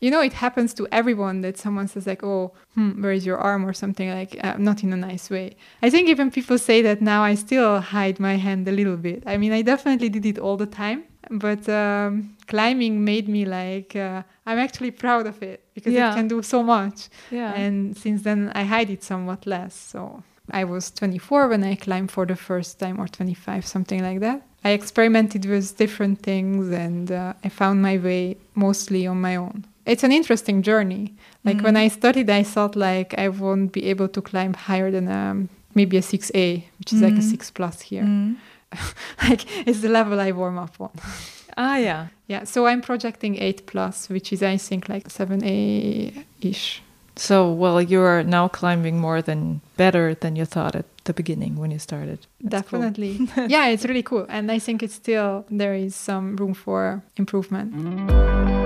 You know it happens to everyone that someone says like oh hmm, where is your arm? or something like uh, not in a nice way. I think even people say that now i still hide my hand a little bit. I mean i definitely did it all the time but um, climbing made me like uh, i'm actually proud of it because yeah. it can do so much. Yeah. and since then i hide it somewhat less. So i was 24 when i climbed for the first time or 25 something like that. I experimented with different things and uh, i found my way mostly on my own it's an interesting journey. Like mm-hmm. when I studied, I thought like I won't be able to climb higher than um, maybe a 6A, which is mm-hmm. like a mm-hmm. 6 plus here. Mm-hmm. like it's the level I warm up on. Ah, yeah. Yeah, so I'm projecting 8 plus, which is I think like 7A ish. So, well, you're now climbing more than better than you thought at the beginning when you started. That's Definitely. Cool. yeah, it's really cool. And I think it's still, there is some room for improvement.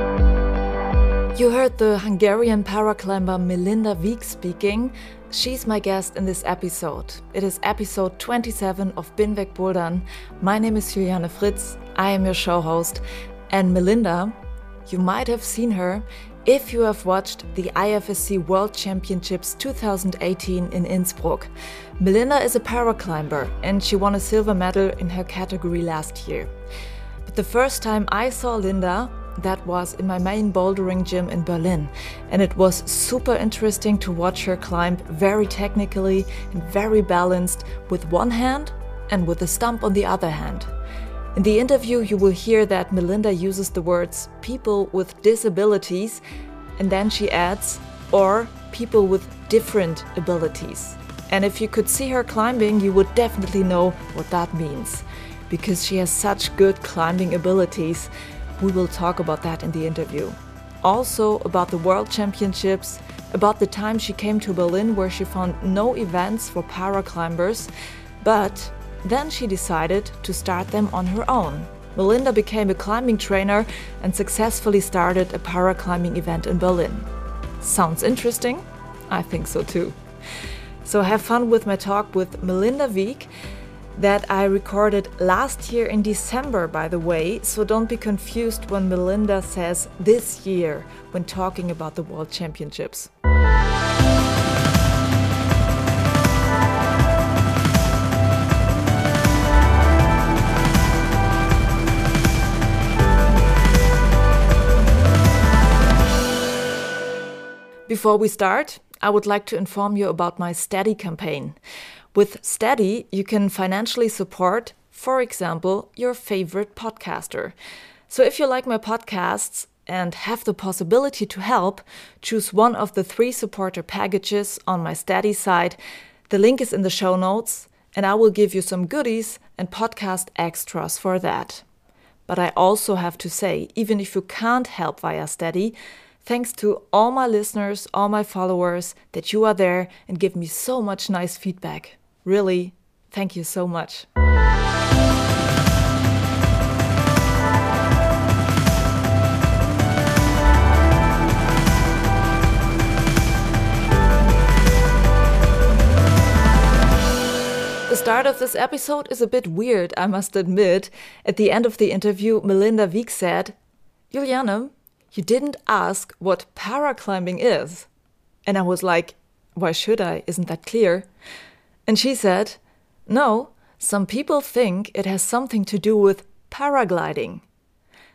You heard the Hungarian paraclimber Melinda Vigh speaking. She's my guest in this episode. It is episode 27 of Bin weg bouldern. My name is Juliane Fritz. I am your show host. And Melinda, you might have seen her if you have watched the IFSC World Championships 2018 in Innsbruck. Melinda is a paraclimber and she won a silver medal in her category last year. But the first time I saw Linda that was in my main bouldering gym in Berlin. And it was super interesting to watch her climb very technically and very balanced with one hand and with a stump on the other hand. In the interview, you will hear that Melinda uses the words people with disabilities, and then she adds, or people with different abilities. And if you could see her climbing, you would definitely know what that means. Because she has such good climbing abilities we will talk about that in the interview. Also, about the World Championships, about the time she came to Berlin where she found no events for paraclimbers, but then she decided to start them on her own. Melinda became a climbing trainer and successfully started a paraclimbing event in Berlin. Sounds interesting? I think so too. So have fun with my talk with Melinda Vigh that I recorded last year in December, by the way, so don't be confused when Melinda says this year when talking about the World Championships. Before we start, I would like to inform you about my Steady campaign. With Steady, you can financially support, for example, your favorite podcaster. So if you like my podcasts and have the possibility to help, choose one of the three supporter packages on my Steady site. The link is in the show notes, and I will give you some goodies and podcast extras for that. But I also have to say, even if you can't help via Steady, Thanks to all my listeners, all my followers, that you are there and give me so much nice feedback. Really, thank you so much. The start of this episode is a bit weird, I must admit. At the end of the interview, Melinda Vigh said, Juliane, you didn't ask what paraclimbing is. And I was like, why should I? Isn't that clear? And she said, No, some people think it has something to do with paragliding.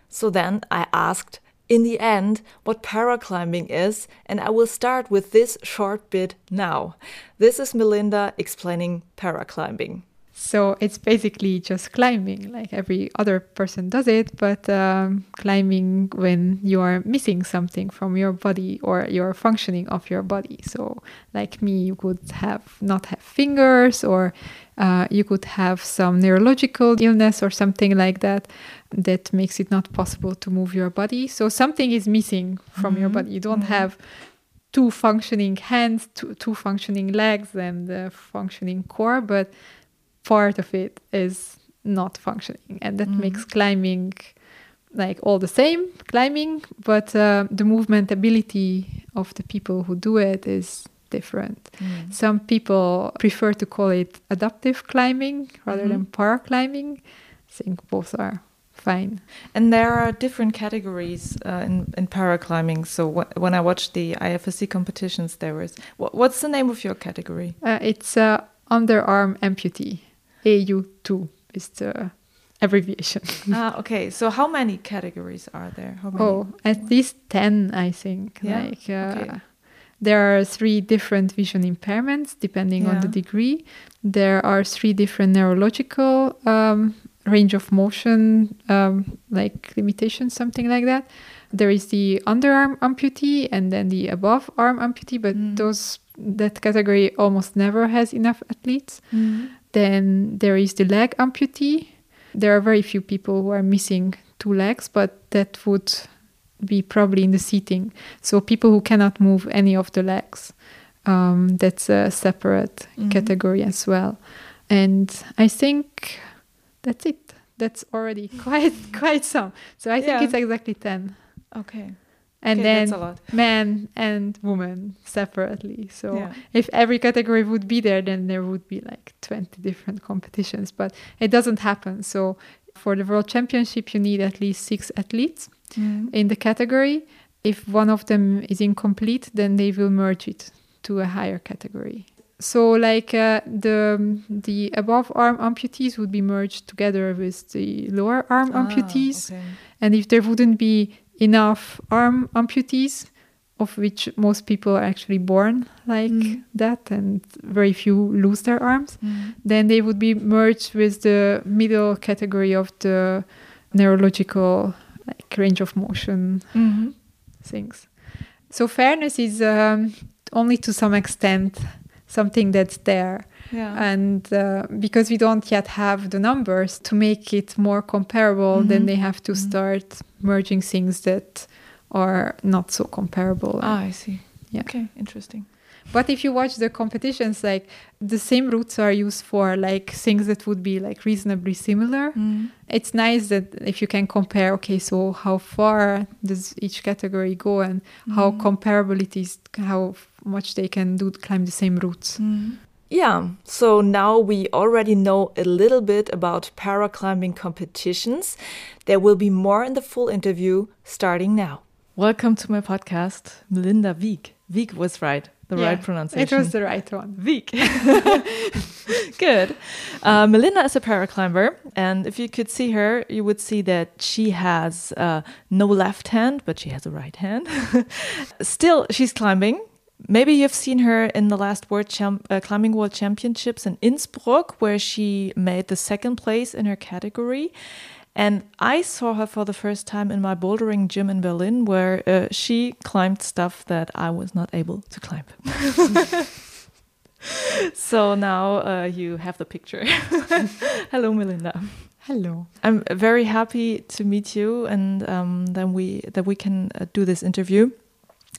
So then I asked, in the end, what paraclimbing is, and I will start with this short bit now. This is Melinda explaining paraclimbing. So it's basically just climbing, like every other person does it, but um, climbing when you are missing something from your body or your functioning of your body. So, like me, you could have not have fingers, or uh, you could have some neurological illness or something like that that makes it not possible to move your body. So something is missing from mm -hmm. your body. You don't mm -hmm. have two functioning hands, two, two functioning legs, and a functioning core, but part of it is not functioning, and that Mhm. makes climbing like all the same climbing, but uh, the movement ability of the people who do it is different. Mm. Some people prefer to call it adaptive climbing rather Mhm. than para climbing. I think both are fine. And there are different categories uh, in, in paraclimbing. So wh- when I watched the IFSC competitions, there was. Wh- what's the name of your category? Uh, it's uh, underarm amputee. AU2 is the abbreviation. ah, okay. So how many categories are there? How many? Oh, at least 10, I think. Yeah? Like, uh, Okay. There are three different vision impairments depending on the Yeah. degree. There are three different neurological um, range of motion, um, like limitations, something like that. There is the underarm amputee and then the above arm amputee, but Mm. those that category almost never has enough athletes. Mhm. Then there is the leg amputee. There are very few people who are missing two legs, but that would be probably in the seating. So people who cannot move any of the legs. Um, that's a separate Mhm. category as well. And I think that's it. That's already quite quite some. So I think Yeah. it's exactly ten. Okay. And Okay, then that's a lot. men and women separately. So Yeah. if every category would be there, then there would be like 20 different competitions, but it doesn't happen. So for the World Championship, you need at least six athletes Mhm. in the category. If one of them is incomplete, then they will merge it to a higher category. So, like uh, the the above arm amputees would be merged together with the lower arm Ah, amputees, okay. and if there wouldn't be enough arm amputees, of which most people are actually born like Mhm. that, and very few lose their arms, Mhm. then they would be merged with the middle category of the neurological like range of motion Mhm. things. So fairness is um, only to some extent something that's there, Yeah. and uh, because we don't yet have the numbers to make it more comparable, Mhm. then they have to Mhm. start merging things that are not so comparable. ah, I see. Yeah. Okay, interesting. But if you watch the competitions, like the same routes are used for like things that would be like reasonably similar. Mhm. It's nice that if you can compare, okay, so how far does each category go and how Mhm. comparable it is, how much they can do climb the same routes. Yeah, so now we already know a little bit about paraclimbing competitions. There will be more in the full interview starting now. Welcome to my podcast, Melinda Vigh. Vigh was right, the Yeah, right pronunciation. It was the right one. Vigh. Good. Uh, Melinda is a paraclimber, and if you could see her, you would see that she has uh, no left hand, but she has a right hand. Still, she's climbing. Maybe you've seen her in the last World Champ- uh, Climbing World Championships in Innsbruck, where she made the second place in her category. And I saw her for the first time in my bouldering gym in Berlin, where uh, she climbed stuff that I was not able to climb. so now uh, you have the picture. Hello, Melinda. Hello. I'm very happy to meet you, and um, then we that we can uh, do this interview.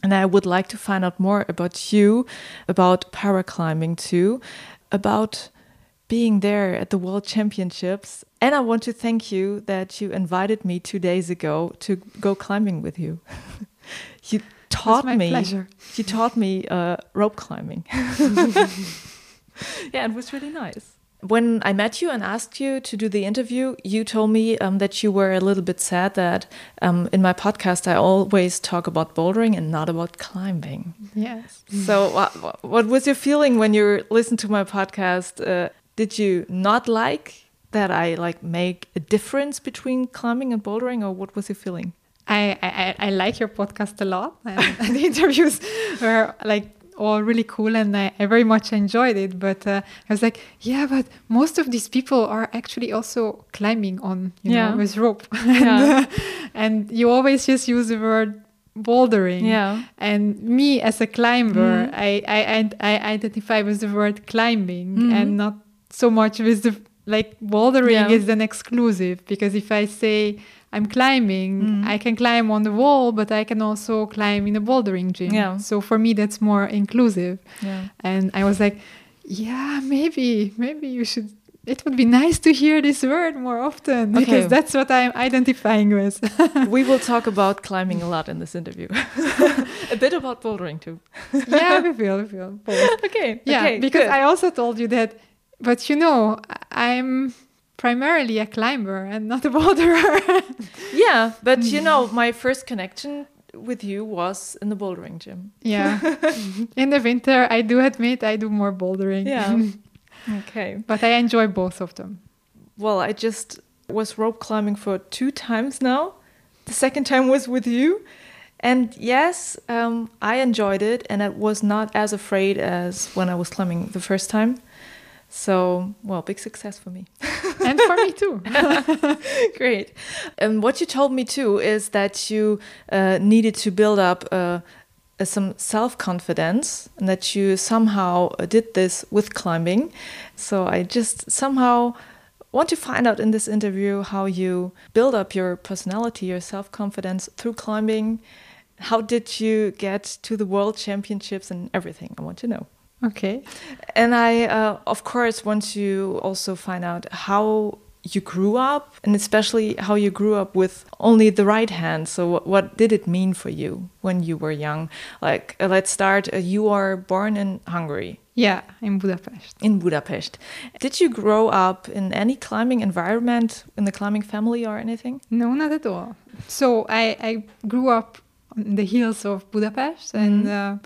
And I would like to find out more about you, about paraclimbing too, about being there at the World Championships. And I want to thank you that you invited me two days ago to go climbing with you. you taught my me. pleasure. You taught me uh, rope climbing. yeah, it was really nice. When I met you and asked you to do the interview, you told me um, that you were a little bit sad that um, in my podcast I always talk about bouldering and not about climbing. Yes. So, what, what was your feeling when you listened to my podcast? Uh, did you not like that I like make a difference between climbing and bouldering, or what was your feeling? I, I, I like your podcast a lot, the interviews were like all really cool, and I, I very much enjoyed it. But uh, I was like, yeah, but most of these people are actually also climbing on, you Yeah. know, with rope, Yeah. and, uh, and you always just use the word bouldering. Yeah. And me as a climber, Mhm. I, I, I, I identify with the word climbing Mhm. and not so much with the like bouldering Yeah. is an exclusive because if I say I'm climbing, Mm. I can climb on the wall, but I can also climb in a bouldering gym. Yeah. So for me, that's more inclusive. Yeah. And I was like, yeah, maybe, maybe you should. It would be nice to hear this word more often Okay. because that's what I'm identifying with. we will talk about climbing a lot in this interview. a bit about bouldering too. yeah, we will, we will. Both. Okay. Yeah, okay, because good. I also told you that, but you know, I'm primarily a climber and not a boulderer. Yeah, but you know, my first connection with you was in the bouldering gym. yeah. In the winter, I do admit I do more bouldering. Yeah. Okay. but I enjoy both of them. Well, I just was rope climbing for two times now. The second time was with you. And yes, um, I enjoyed it, and I was not as afraid as when I was climbing the first time. So, well, big success for me. and for me too. Great. And what you told me too is that you uh, needed to build up uh, uh, some self confidence and that you somehow uh, did this with climbing. So I just somehow want to find out in this interview how you build up your personality, your self confidence through climbing. How did you get to the world championships and everything? I want to know. Okay. And I, uh, of course, want to also find out how you grew up, and especially how you grew up with only the right hand. So, what, what did it mean for you when you were young? Like, uh, let's start. Uh, you are born in Hungary, Yeah, in Budapest. in Budapest. Did you grow up in any climbing environment, in the climbing family or anything? No, not at all. So I, I grew up on the hills of Budapest and uh,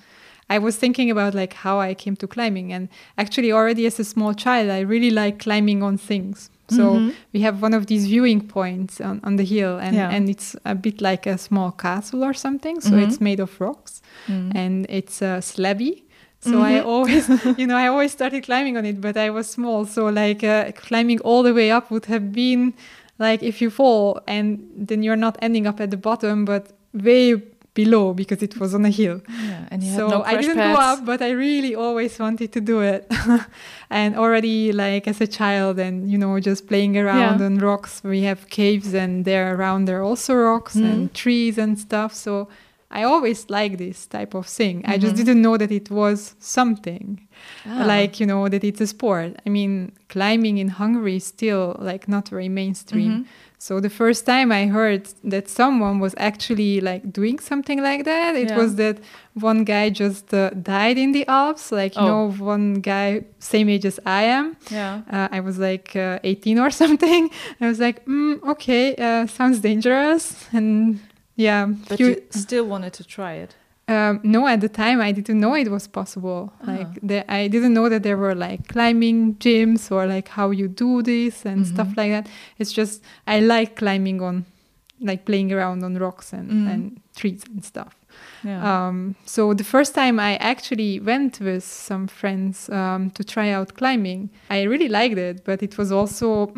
I was thinking about like how I came to climbing and actually already as a small child I really like climbing on things. So Mhm. we have one of these viewing points on, on the hill and, Yeah. and it's a bit like a small castle or something. So Mhm. it's made of rocks Mm. and it's uh, slabby. So I Mhm. always, you know, I always started climbing on it, but I was small. So like uh, climbing all the way up would have been like if you fall and then you're not ending up at the bottom, but way below because it was on a hill. Yeah, and you so had no I didn't pads. go up, but I really always wanted to do it. and already like as a child and you know just playing around Yeah. on rocks, we have caves and there around there are also rocks Mhm. and trees and stuff. So I always like this type of thing. I just Mhm. didn't know that it was something Ah. like you know that it's a sport. I mean, climbing in Hungary is still like not very mainstream. Mhm. So the first time I heard that someone was actually like doing something like that, it Yeah. was that one guy just uh, died in the Alps. Like you Oh. know, one guy same age as I am. Yeah. Uh, I was like uh, 18 or something. I was like, mm, okay, uh, sounds dangerous, and yeah. But few- you still wanted to try it. Um, no, at the time I didn't know it was possible. Ah. Like the, I didn't know that there were like climbing gyms or like how you do this and stuff Mhm. like that. It's just I like climbing on, like playing around on rocks and, Mm. and trees and stuff. Yeah. Um, so the first time I actually went with some friends um, to try out climbing, I really liked it, but it was also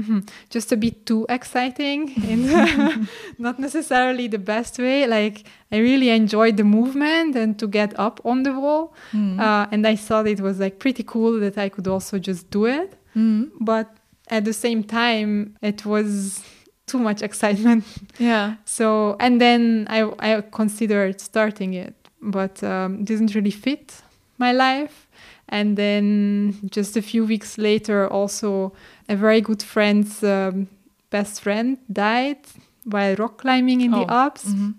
just a bit too exciting and not necessarily the best way. Like I really enjoyed the movement and to get up on the wall, Mm. uh, and I thought it was like pretty cool that I could also just do it. Mm. But at the same time, it was too much excitement. Yeah. So and then I I considered starting it, but um, didn't really fit my life. And then just a few weeks later, also a very good friend's um, best friend died while rock climbing in the Oh. Alps. Mhm.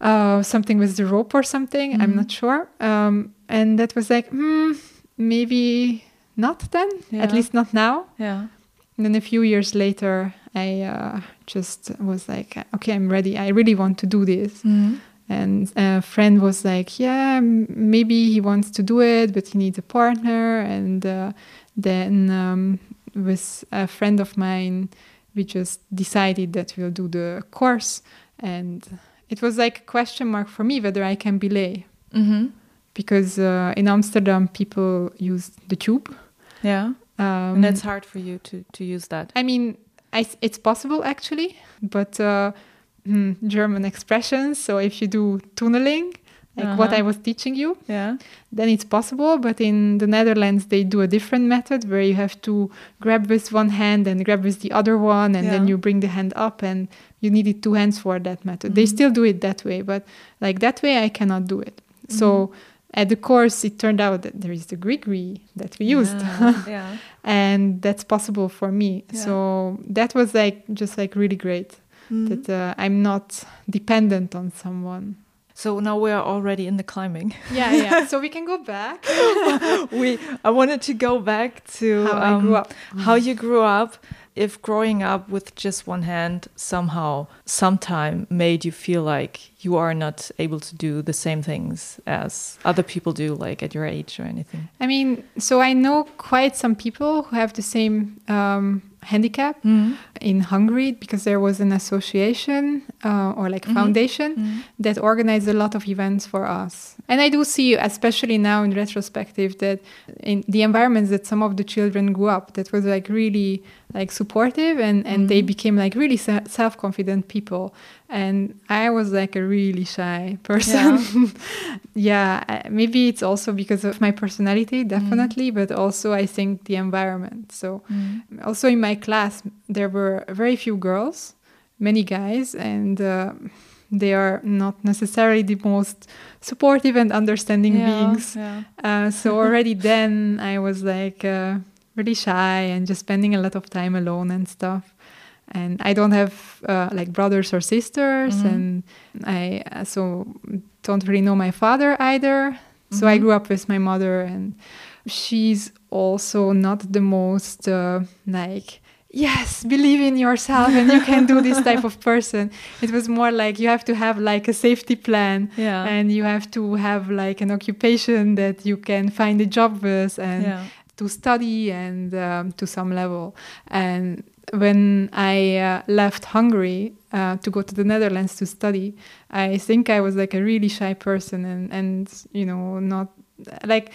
Uh, something with the rope or something. I'm Mhm. not sure. Um, and that was like, hmm, maybe not then. Yeah. At least not now. Yeah. And then a few years later, I uh, just was like, okay, I'm ready. I really want to do this. Mhm. And a friend was like, yeah, maybe he wants to do it, but he needs a partner. And uh, then um, with a friend of mine, we just decided that we'll do the course. And it was like a question mark for me whether I can belay. Mhm. Because uh, in Amsterdam, people use the tube. Yeah. Um, and it's hard for you to to use that. I mean, it's possible actually, but uh, hmm, German expressions. So if you do tunneling, like what Uh-huh. I was teaching you, Yeah. then it's possible. But in the Netherlands, they do a different method where you have to grab with one hand and grab with the other one, and then you bring the hand up, and you needed two hands for that method. They Mhm. still do it that way, but like that way, I cannot do it. So Mm-hmm. at the course, it turned out that there is the grigri that we used. Yeah. yeah. and that's possible for me Yeah. so that was like just like really great Mhm. that uh, i'm not dependent on someone So now we are already in the climbing. yeah yeah so we can go back we I wanted to go back to how i um, grew up how you grew up. If growing up with just one hand somehow, sometime made you feel like you are not able to do the same things as other people do, like at your age or anything. i mean so i know quite some people who have the same um, handicap Mm. in hungary because there was an association uh, or like Mhm. foundation Mm. that organized a lot of events for us. And I do see, especially now in retrospective, that in the environments that some of the children grew up, that was like really like supportive and, and they Mhm. became like really se- self-confident people. And I was like a really shy person. Yeah, I- maybe it's also because of my personality, definitely, but also I think the environment. So Mm. also in my class there were very few girls many guys and uh, they are not necessarily the most supportive and understanding Yeah, beings yeah. uh, so already then i was like uh, really shy and just spending a lot of time alone and stuff and i don't have uh, like brothers or sisters Mhm. and i uh, so don't really know my father either so i Mhm. grew up with my mother and she's also not the most uh, like yes believe in yourself and you can do this type of person it was more like you have to have like a safety plan Yeah. and you have to have like an occupation that you can find a job with and yeah. To study and um, to some level and when i uh, left hungary uh, to go to the netherlands to study i think i was like a really shy person and and you know not like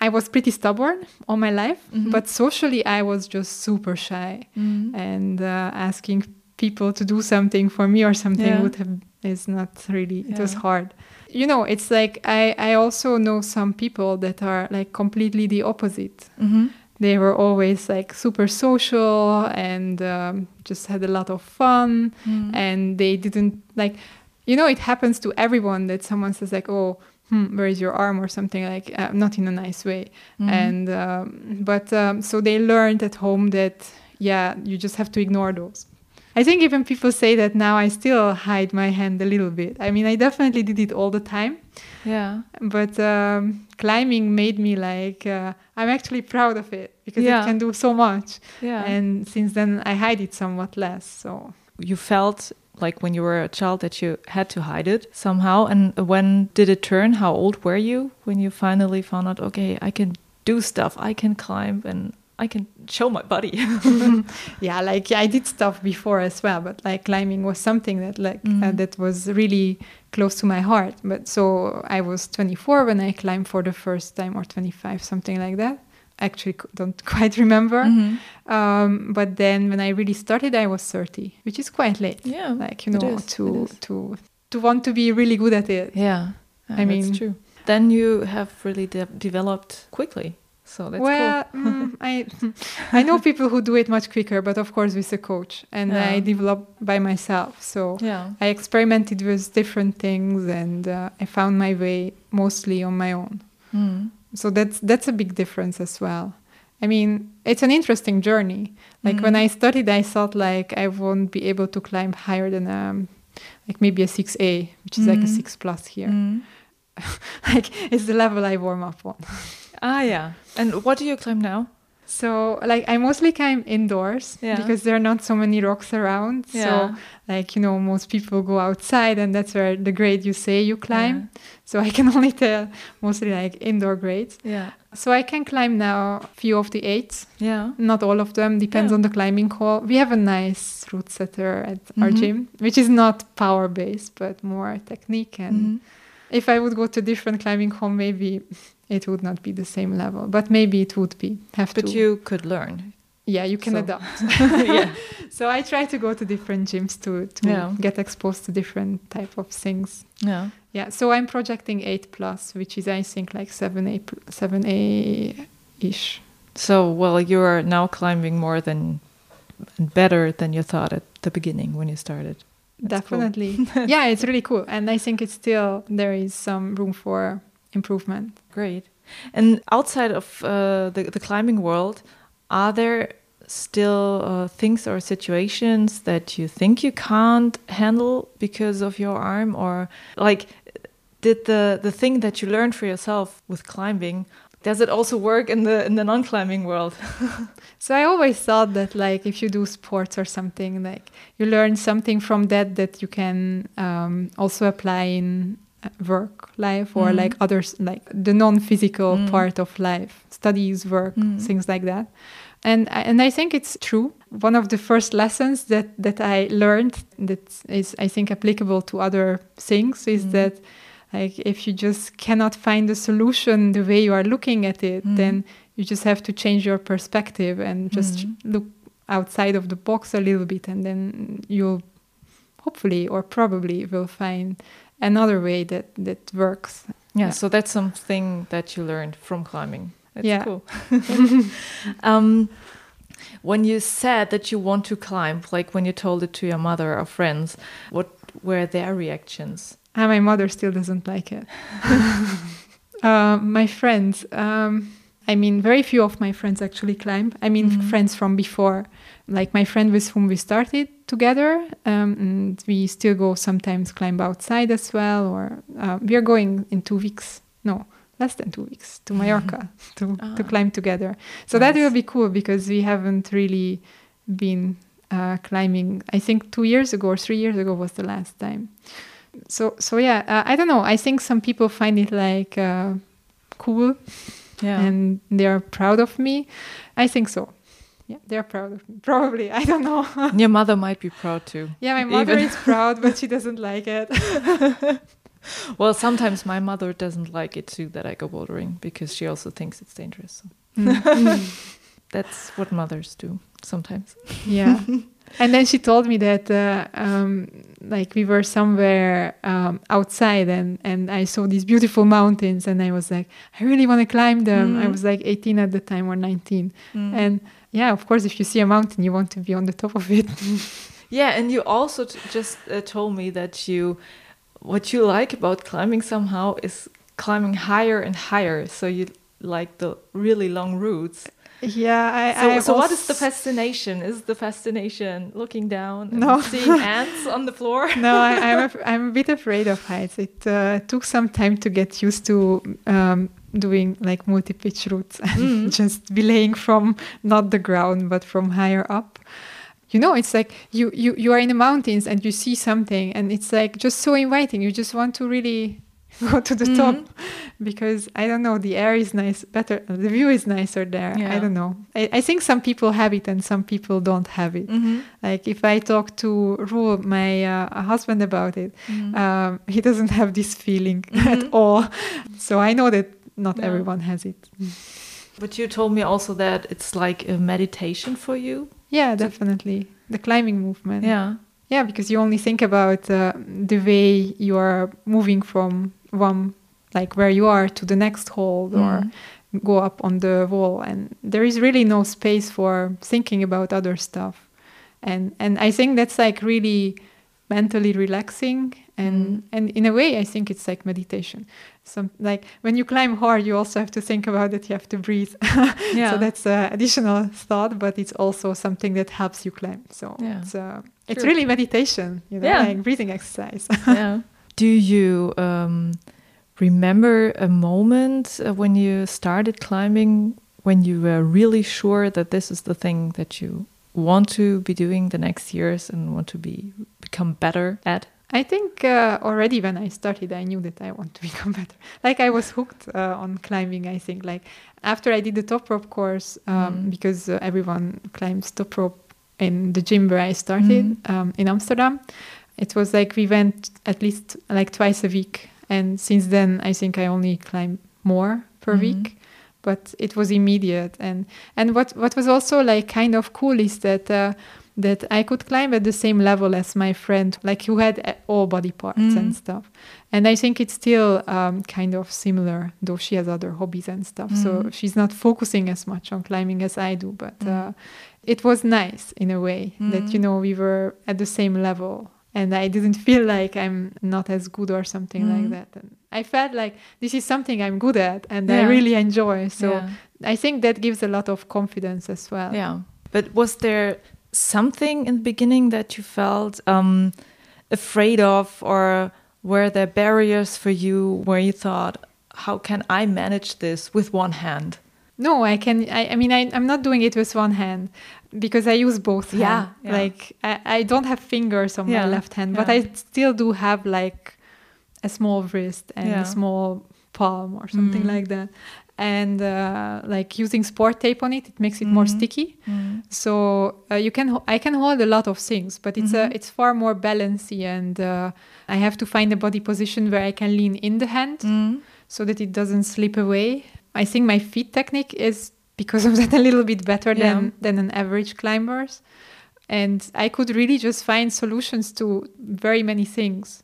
i was pretty stubborn all my life Mhm. but socially i was just super shy Mm. and uh, asking people to do something for me or something Yeah. would have is not really it was hard you know it's like i i also know some people that are like completely the opposite Mhm. they were always like super social and um, just had a lot of fun Mm. and they didn't like you know it happens to everyone that someone says like oh hmm, where is your arm or something like uh, not in a nice way Mhm. and um, but um, so they learned at home that yeah you just have to ignore those i think even people say that now i still hide my hand a little bit. I mean i definitely did it all the time. Yeah. but um, climbing made me like uh, i'm actually proud of it because Yeah. it can do so much. Yeah. and since then i hide it somewhat less so. You felt like when you were a child that you had to hide it somehow. And when did it turn? How old were you when you finally found out okay i can do stuff. I can climb and i can show my body. Yeah like i did stuff before as well but like climbing was something that like uh, Mhm. that was really close to my heart. But so i was 24 when i climbed for the first time or 25 something like that. Actually don't quite remember. Mhm. um, but then when i really started i was 30 which is quite late. Yeah like you know is, to to to want to be really good at it. Yeah, Yeah, I that's mean- true. Then you have really de- developed quickly so that's well, mm, I I know people who do it much quicker, but of course with a coach, and Yeah. I developed by myself. So yeah I experimented with different things, and uh, I found my way mostly on my own. Mm. So that's that's a big difference as well. I mean, it's an interesting journey. Like when Mhm. I started, I thought like I won't be able to climb higher than um, like maybe a six A, which is like a Mhm. six plus here. Mm. like it's the level I warm up on. Ah yeah and what do you climb now So like I mostly climb indoors Yeah. because there are not so many rocks around. Yeah. So like you know most people go outside and that's where the grade you say you climb. Yeah. So I can only tell mostly like indoor grades. yeah So I can climb now a few of the eights, yeah not all of them, depends on the climbing hall. We have a nice route setter at our Mhm. gym, which is not power based but more technique and Mhm. if I would go to different climbing hall maybe it would not be the same level, but maybe it would be. Have but to you could learn yeah you can So- adapt yeah. so i try to go to different gyms to to Yeah. get exposed to different type of things Yeah. yeah so i'm projecting 8 plus which is i think like 7a 7a ish So, well, you are now climbing more than better than you thought at the beginning when you started. That's cool. definitely yeah it's really cool and i think it's still there is some room for improvement Great. And outside of uh, the, the climbing world, are there still uh, things or situations that you think you can't handle because of your arm? Or, like, did the, the thing that you learned for yourself with climbing, does it also work in the, in the non climbing world? So I always thought that like if you do sports or something, like you learn something from that that you can um, also apply in work life or Mhm. like others like the non-physical Mm. part of life, studies, work, Mm. things like that. And I- and I think it's true. One of the first lessons that that I learned that is I think applicable to other things is Mm. that like if you just cannot find a solution the way you are looking at it, Mm. then you just have to change your perspective and just Mhm. look outside of the box a little bit and then you'll hopefully or probably will find another way that that works Yeah, Yeah. so that's something that you learned from climbing. That's Yeah. cool. um, when you said that you want to climb, like when you told it to your mother or friends, what were their reactions? and my mother still doesn't like it uh, my friends um, i mean very few of my friends actually climb i mean Mhm. friends from before like my friend with whom we started together um, and we still go sometimes climb outside as well or uh, we are going in two weeks no less than two weeks to Mallorca to, to Ah. climb together. So that will be cool because we haven't really been uh, climbing i think two years ago or three years ago was the last time. So so yeah uh, i don't know i think some people find it like uh, cool Yeah. and they are proud of me. I think so yeah they're proud of me probably i don't know your mother might be proud too. yeah my mother Even- is proud but she doesn't like it Well, sometimes my mother doesn't like it too that I go bouldering because she also thinks it's dangerous. So Mm. that's what mothers do sometimes. yeah and then she told me that uh, um, like we were somewhere um, outside and, and i saw these beautiful mountains and i was like i really want to climb them i Mm. was like 18 at the time or 19 Mm. and yeah of course if you see a mountain you want to be on the top of it Yeah, and you also t- just uh, told me that you, what you like about climbing somehow is climbing higher and higher. So you like the really long routes. yeah i, So, I so what is the fascination? Is the fascination looking down and No. seeing ants on the floor? no, I, I'm af- I'm a bit afraid of heights. It uh, took some time to get used to um, doing like multi-pitch routes and Mm. just belaying from not the ground but from higher up. You know, it's like you, you you are in the mountains and you see something and it's like just so inviting. You just want to really go to the top Mhm. because I don't know, the air is nice, better, the view is nicer there. Yeah. I don't know. I, I think some people have it and some people don't have it. Mhm. Like if I talk to Rule, my uh, husband, about it, Mhm. um, he doesn't have this feeling at Mhm. all. So I know that not No. everyone has it. But you told me also that it's like a meditation for you. Yeah, definitely. The climbing movement. Yeah. Yeah, because you only think about uh, the way you are moving from one, like where you are, to the next hold or Mm. go up on the wall. And there is really no space for thinking about other stuff. And, and I think that's like really mentally relaxing. And, Mm. and in a way, I think it's like meditation. Some like when you climb hard, you also have to think about that you have to breathe. Yeah. so that's an additional thought, but it's also something that helps you climb. So Yeah. it's uh, it's True. really meditation, you know, Yeah. like breathing exercise. yeah. Do you um, remember a moment uh, when you started climbing when you were really sure that this is the thing that you want to be doing the next years and want to be become better at? I think uh, already when I started, I knew that I want to become better. Like I was hooked uh, on climbing. I think like after I did the top rope course, um, Mm. because uh, everyone climbs top rope in the gym where I started Mm. um, in Amsterdam. It was like we went at least like twice a week, and since then I think I only climb more per Mhm. week. but it was immediate. And and what what was also like kind of cool is that. That I could climb at the same level as my friend, like who had uh, all body parts Mm. and stuff. And I think it's still um, kind of similar, though she has other hobbies and stuff. So Mm. she's not focusing as much on climbing as I do. But Mm. uh, it was nice in a way that, Mm. you know, we were at the same level. And I didn't feel like I'm not as good or something Mm. like that. And I felt like this is something I'm good at and I really enjoy. So yeah. I think that gives a lot of confidence as well. Yeah. But was there something in the beginning that you felt um, afraid of, or were there barriers for you where you thought, how can I manage this with one hand? No, I can. I, I mean, I, I'm not doing it with one hand because I use both. Yeah, yeah. Like I, I don't have fingers on Yeah, my left hand, but yeah. I still do have like a small wrist and a small palm or something Mm. like that. And uh, like using sport tape on it, it makes it more Mhm. sticky. So uh, you can I can hold a lot of things, but it's Mhm. a it's far more balancy, and uh, I have to find a body position where I can lean in the hand Mm. so that it doesn't slip away. I think my feet technique is because of that a little bit better Yeah. than than an average climber's. And I could really just find solutions to very many things.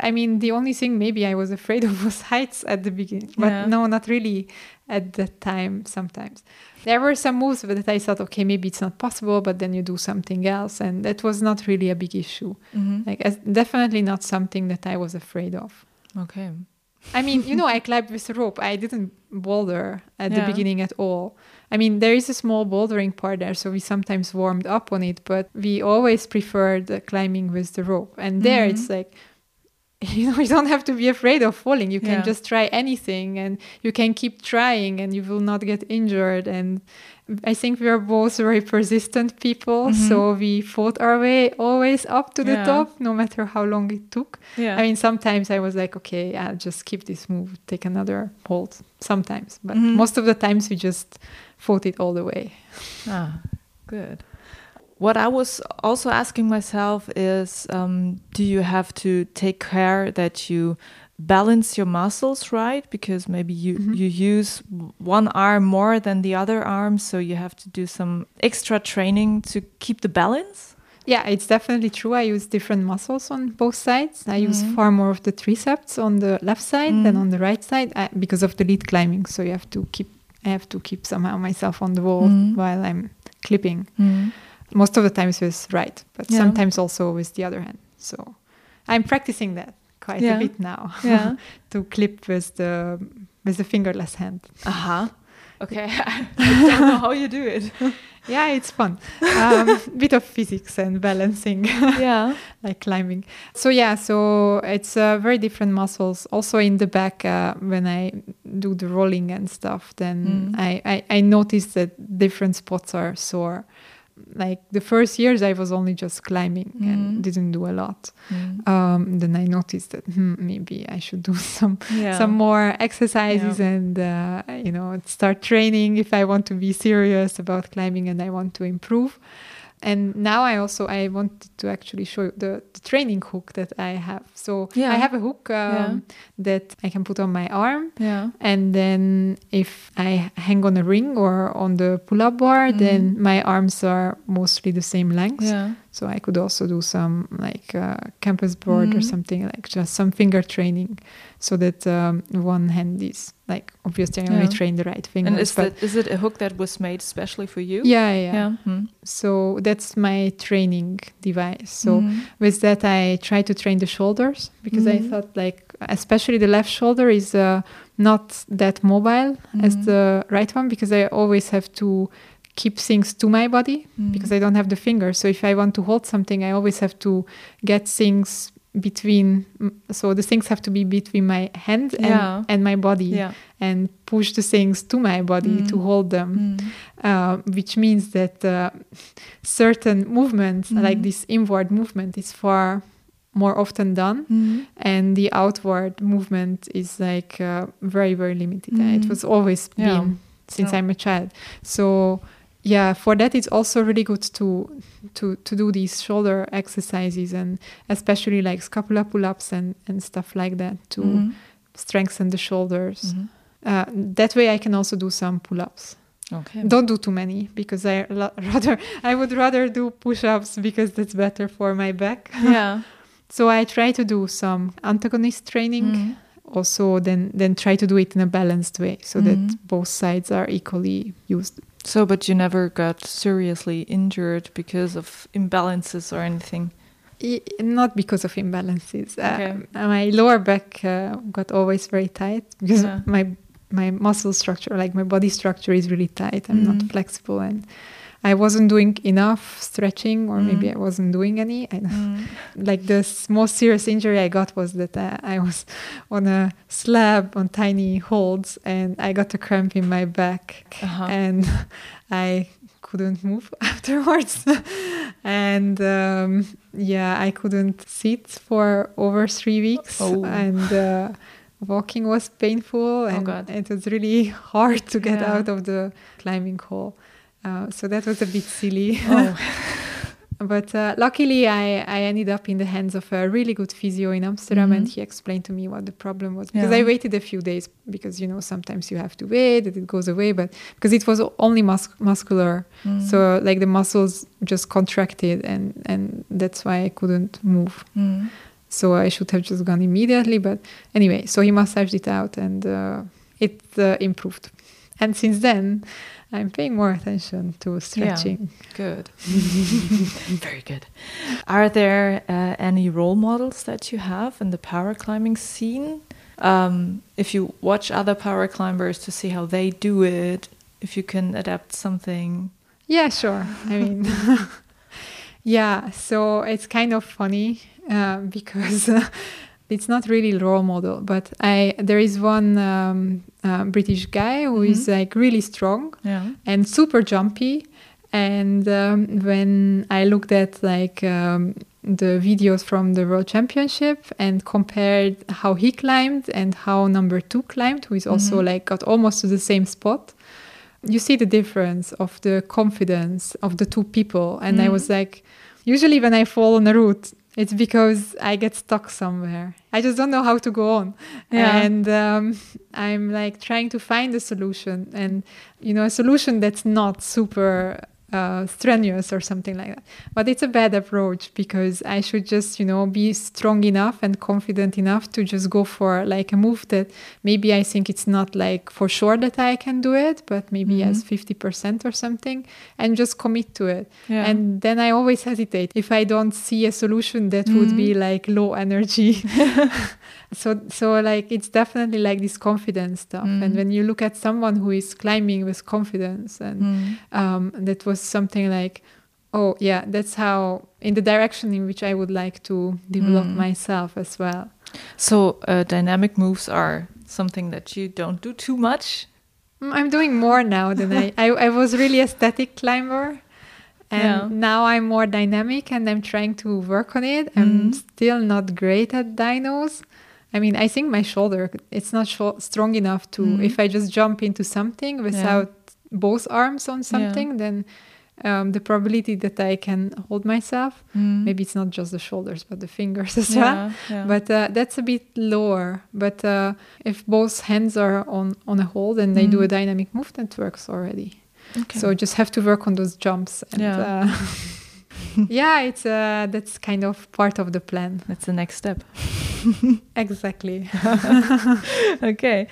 I mean, the only thing maybe I was afraid of was heights at the beginning, but Yeah. no, not really at that time. Sometimes there were some moves that I thought, okay, maybe it's not possible, but then you do something else, and that was not really a big issue. Mhm. Like, as, definitely not something that I was afraid of. Okay. I mean, you know, I climbed with a rope. I didn't boulder at the beginning at all. I mean, there is a small bouldering part there, so we sometimes warmed up on it, but we always preferred climbing with the rope. And there Mhm. it's like, you know, you don't have to be afraid of falling. You can Yeah. just try anything and you can keep trying and you will not get injured. And I think we are both very persistent people, Mhm. so we fought our way always up to the Yeah. top, no matter how long it took. Yeah. I mean, sometimes I was like, okay, I'll just keep this move, take another hold. Sometimes, but Mhm. most of the times we just fought it all the way. Ah, good. What I was also asking myself is um, do you have to take care that you balance your muscles right? Because maybe you, Mhm. you use one arm more than the other arm, so you have to do some extra training to keep the balance? Yeah, it's definitely true. I use different muscles on both sides. I use Mhm. far more of the triceps on the left side than Mhm. on the right side I, because of the lead climbing. So you have to keep. I have to keep somehow myself on the wall Mhm. while I'm clipping. Most of the times with right, but Yeah. sometimes also with the other hand. So I'm practicing that quite Yeah. a bit now. Yeah. to clip with the with the fingerless hand. Uh huh. Okay. I don't know how you do it. Yeah, it's fun. Um, bit of physics and balancing, yeah. like climbing. So yeah, so it's uh, very different muscles. Also in the back, uh, when I do the rolling and stuff, then Mm. I, I I notice that different spots are sore. Like the first years, I was only just climbing Mm. and didn't do a lot. Mm. Um, then I noticed that hmm, maybe I should do some Yeah. some more exercises and uh, you know start training if I want to be serious about climbing and I want to improve. And now I also I wanted to actually show you the, the training hook that I have. So Yeah. I have a hook um, Yeah. that I can put on my arm, Yeah. and then if I hang on a ring or on the pull-up bar, Mhm. then my arms are mostly the same length. Yeah. So I could also do some like uh, campus board or Mhm. something like just some finger training, so that um, one hand is like obviously I only Yeah. train the right finger. And is that is it a hook that was made especially for you? yeah, yeah, Yeah. Hmm. So that's my training device. So Mhm. with that, I try to train the shoulders because I Mhm. thought like especially the left shoulder is uh, not that mobile as Mhm. the right one because I always have to keep things to my body Mhm. because I don't have the fingers. So if I want to hold something, I always have to get things between. mm, So the things have to be between my hand and, Yeah. and my body, Yeah. and push the things to my body to Mm. hold them. Mm. Uh, which means that uh, certain movements, like Mhm. this inward movement, is far more often done Mhm. and the outward movement is like uh, very very limited Uh, it was always Yeah. been since i'm a child so yeah for that it's also really good to to to do these shoulder exercises and especially like scapula pull-ups and and stuff like that to Mhm. strengthen the shoulders Mhm. uh, that way I can also do some pull-ups. Okay. Don't do too many because I lo- rather I would rather do push-ups because that's better for my back. yeah. So I try to do some antagonist training Mm. also then then try to do it in a balanced way so that Mhm. both sides are equally used. So, but you never got seriously injured because of imbalances or anything. I- not because of imbalances. Okay. Uh, my lower back uh, got always very tight because Yeah. my my muscle structure, like my body structure, is really tight. I'm not Mhm. flexible, and I wasn't doing enough stretching, or maybe Mhm. I wasn't doing any. I Mm. like the most serious injury I got was that uh, I was on a slab on tiny holds and I got a cramp in my back Uh-huh. and I couldn't move afterwards. and um, yeah, I couldn't sit for over three weeks Oh. and uh, walking was painful and God. it was really hard to get Yeah. out of the climbing hole. Uh, so that was a bit silly. Oh. But uh, luckily, I, I ended up in the hands of a really good physio in Amsterdam, and Mhm. he explained to me what the problem was. Because Yeah. I waited a few days because you know sometimes you have to wait that it goes away, but because it was only mus- muscular, Mm. so like the muscles just contracted, and and that's why I couldn't move. Mm. So I should have just gone immediately. But anyway, so he massaged it out, and uh, it uh, improved. And since then, I'm paying more attention to stretching. Good. Very good. Are there uh, any role models that you have in the paraclimbing scene? Um, if you watch other paraclimbers to see how they do it, if you can adapt something. Yeah, sure. I mean, yeah. So it's kind of funny uh, because it's not really a role model, but I there is one um, uh, British guy who is like really strong Yeah. and super jumpy. And um, when I looked at like um, the videos from the World Championship and compared how he climbed and how number two climbed, who is also Mhm. like got almost to the same spot, you see the difference of the confidence of the two people. And I Mhm. was like, usually when I fall on a route, it's because I get stuck somewhere. I just don't know how to go on. Yeah. And um, I'm like trying to find a solution and, you know, a solution that's not super uh, strenuous or something like that. But it's a bad approach because I should just, you know, be strong enough and confident enough to just go for like a move that maybe I think it's not like for sure that I can do it, but maybe Mhm. as 50% or something and just commit to it. Yeah. And then I always hesitate if I don't see a solution that would be Mhm. like low energy. so so like it's definitely like this confidence stuff. Mm. And when you look at someone who is climbing with confidence and Mm. um, that was something like oh yeah that's how in the direction in which i would like to develop Mm. myself as well So uh, dynamic moves are something that you don't do too much. Mm, i'm doing more now than I, I i was really a static climber and Yeah. now i'm more dynamic and i'm trying to work on it i'm Mhm. still not great at dynos i mean i think my shoulder it's not sho- strong enough to Mhm. if i just jump into something without both arms on something then um, the probability that i can hold myself Mm. maybe it's not just the shoulders but the fingers as well Yeah. yeah. but uh, that's a bit lower but uh, if both hands are on on a hold and they do Mm. a dynamic move that works already Okay. so just have to work on those jumps and Yeah. uh, yeah it's uh, that's kind of part of the plan that's the next step. exactly okay.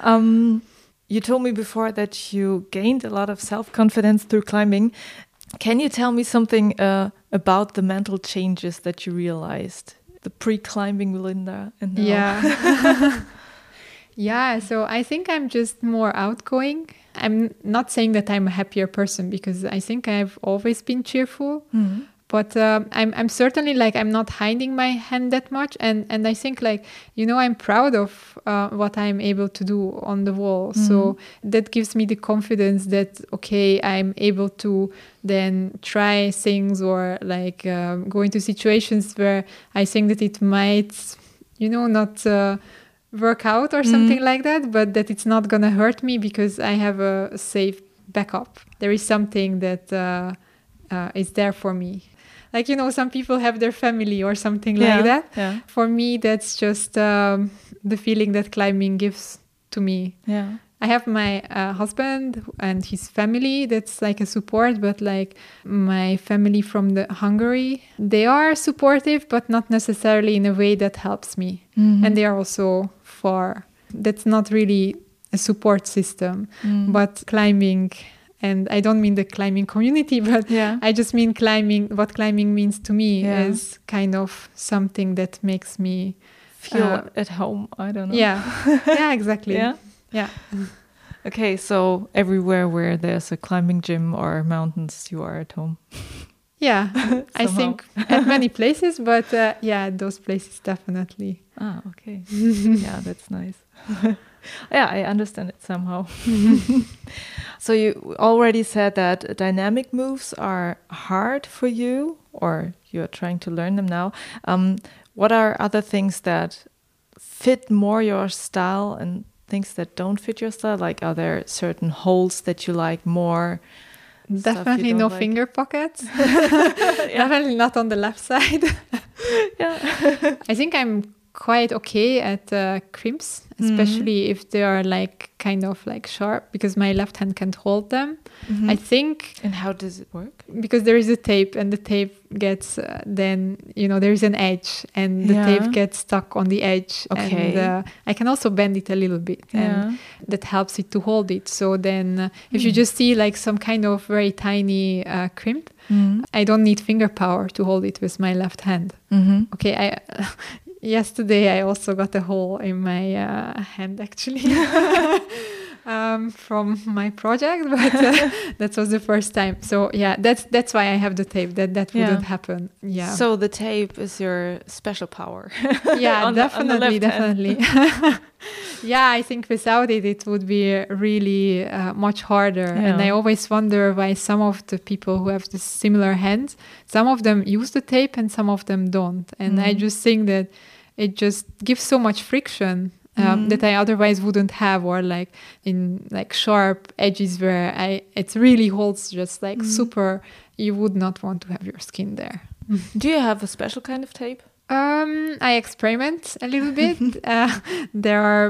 Um, you told me before that you gained a lot of self confidence through climbing. Can you tell me something uh, about the mental changes that you realized? The pre climbing Melinda and now. yeah yeah so i think i'm just more outgoing i'm not saying that i'm a happier person because i think i've always been cheerful Mhm. But um, I'm, I'm certainly like i'm not hiding my hand that much. And and i think like you know i'm proud of uh, what i'm able to do on the wall. So that gives me the confidence that okay i'm able to then try things or like um, go into situations where i think that it might you know not uh, work out or something like that but that it's not gonna hurt me because i have a safe backup. There is something that uh, uh, is there for me like you know some people have their family or something Yeah, like that Yeah. for me that's just um, the feeling that climbing gives to me Yeah. I have my uh, husband and his family that's like a support, but like my family from the Hungary, they are supportive, but not necessarily in a way that helps me. Mm-hmm. And they are also far. That's not really a support system, Mm. but climbing. And I don't mean the climbing community, but Yeah. I just mean climbing. What climbing means to me Yeah. is kind of something that makes me, Feel uh, at home. I don't know. yeah, yeah, exactly, Yeah. yeah. Okay, so everywhere where there's a climbing gym or mountains, you are at home. Yeah, I think at many places, but uh, yeah, those places definitely. Ah, okay. yeah, that's nice. yeah, I understand it somehow. so you already said that dynamic moves are hard for you, or you're trying to learn them now. Um, what are other things that fit more your style and things that don't fit your style? Like, are there certain holes that you like more? Definitely no like? finger pockets. Definitely not on the left side. Yeah. I think I'm quite okay at uh, crimps, Mm-hmm. especially if they are like kind of like sharp because my left hand can't hold them. I think and how does it work? because there is a tape and the tape gets uh, then you know there is an edge and the Yeah. tape gets stuck on the edge Okay. and uh, i can also bend it a little bit and that helps it to hold it so then uh, if you Mm. just see like some kind of very tiny uh, crimp Mm. i don't need finger power to hold it with my left hand Mm-hmm. okay i yesterday i also got a hole in my uh, hand actually um, from my project but uh, that was the first time. So yeah that's that's why i have the tape. That that Yeah. wouldn't happen. Yeah. So the tape is your special power. yeah on the- the definitely definitely. Yeah i think without it it would be really uh, much harder. And i always wonder why some of the people who have this similar hands some of them use the tape and some of them don't. And i Mhm. just think that it just gives so much friction um, Mhm. that I otherwise wouldn't have, or like in like sharp edges where I it really holds just like Mhm. super. You would not want to have your skin there. Do you have a special kind of tape? Um, I experiment a little bit. uh, there are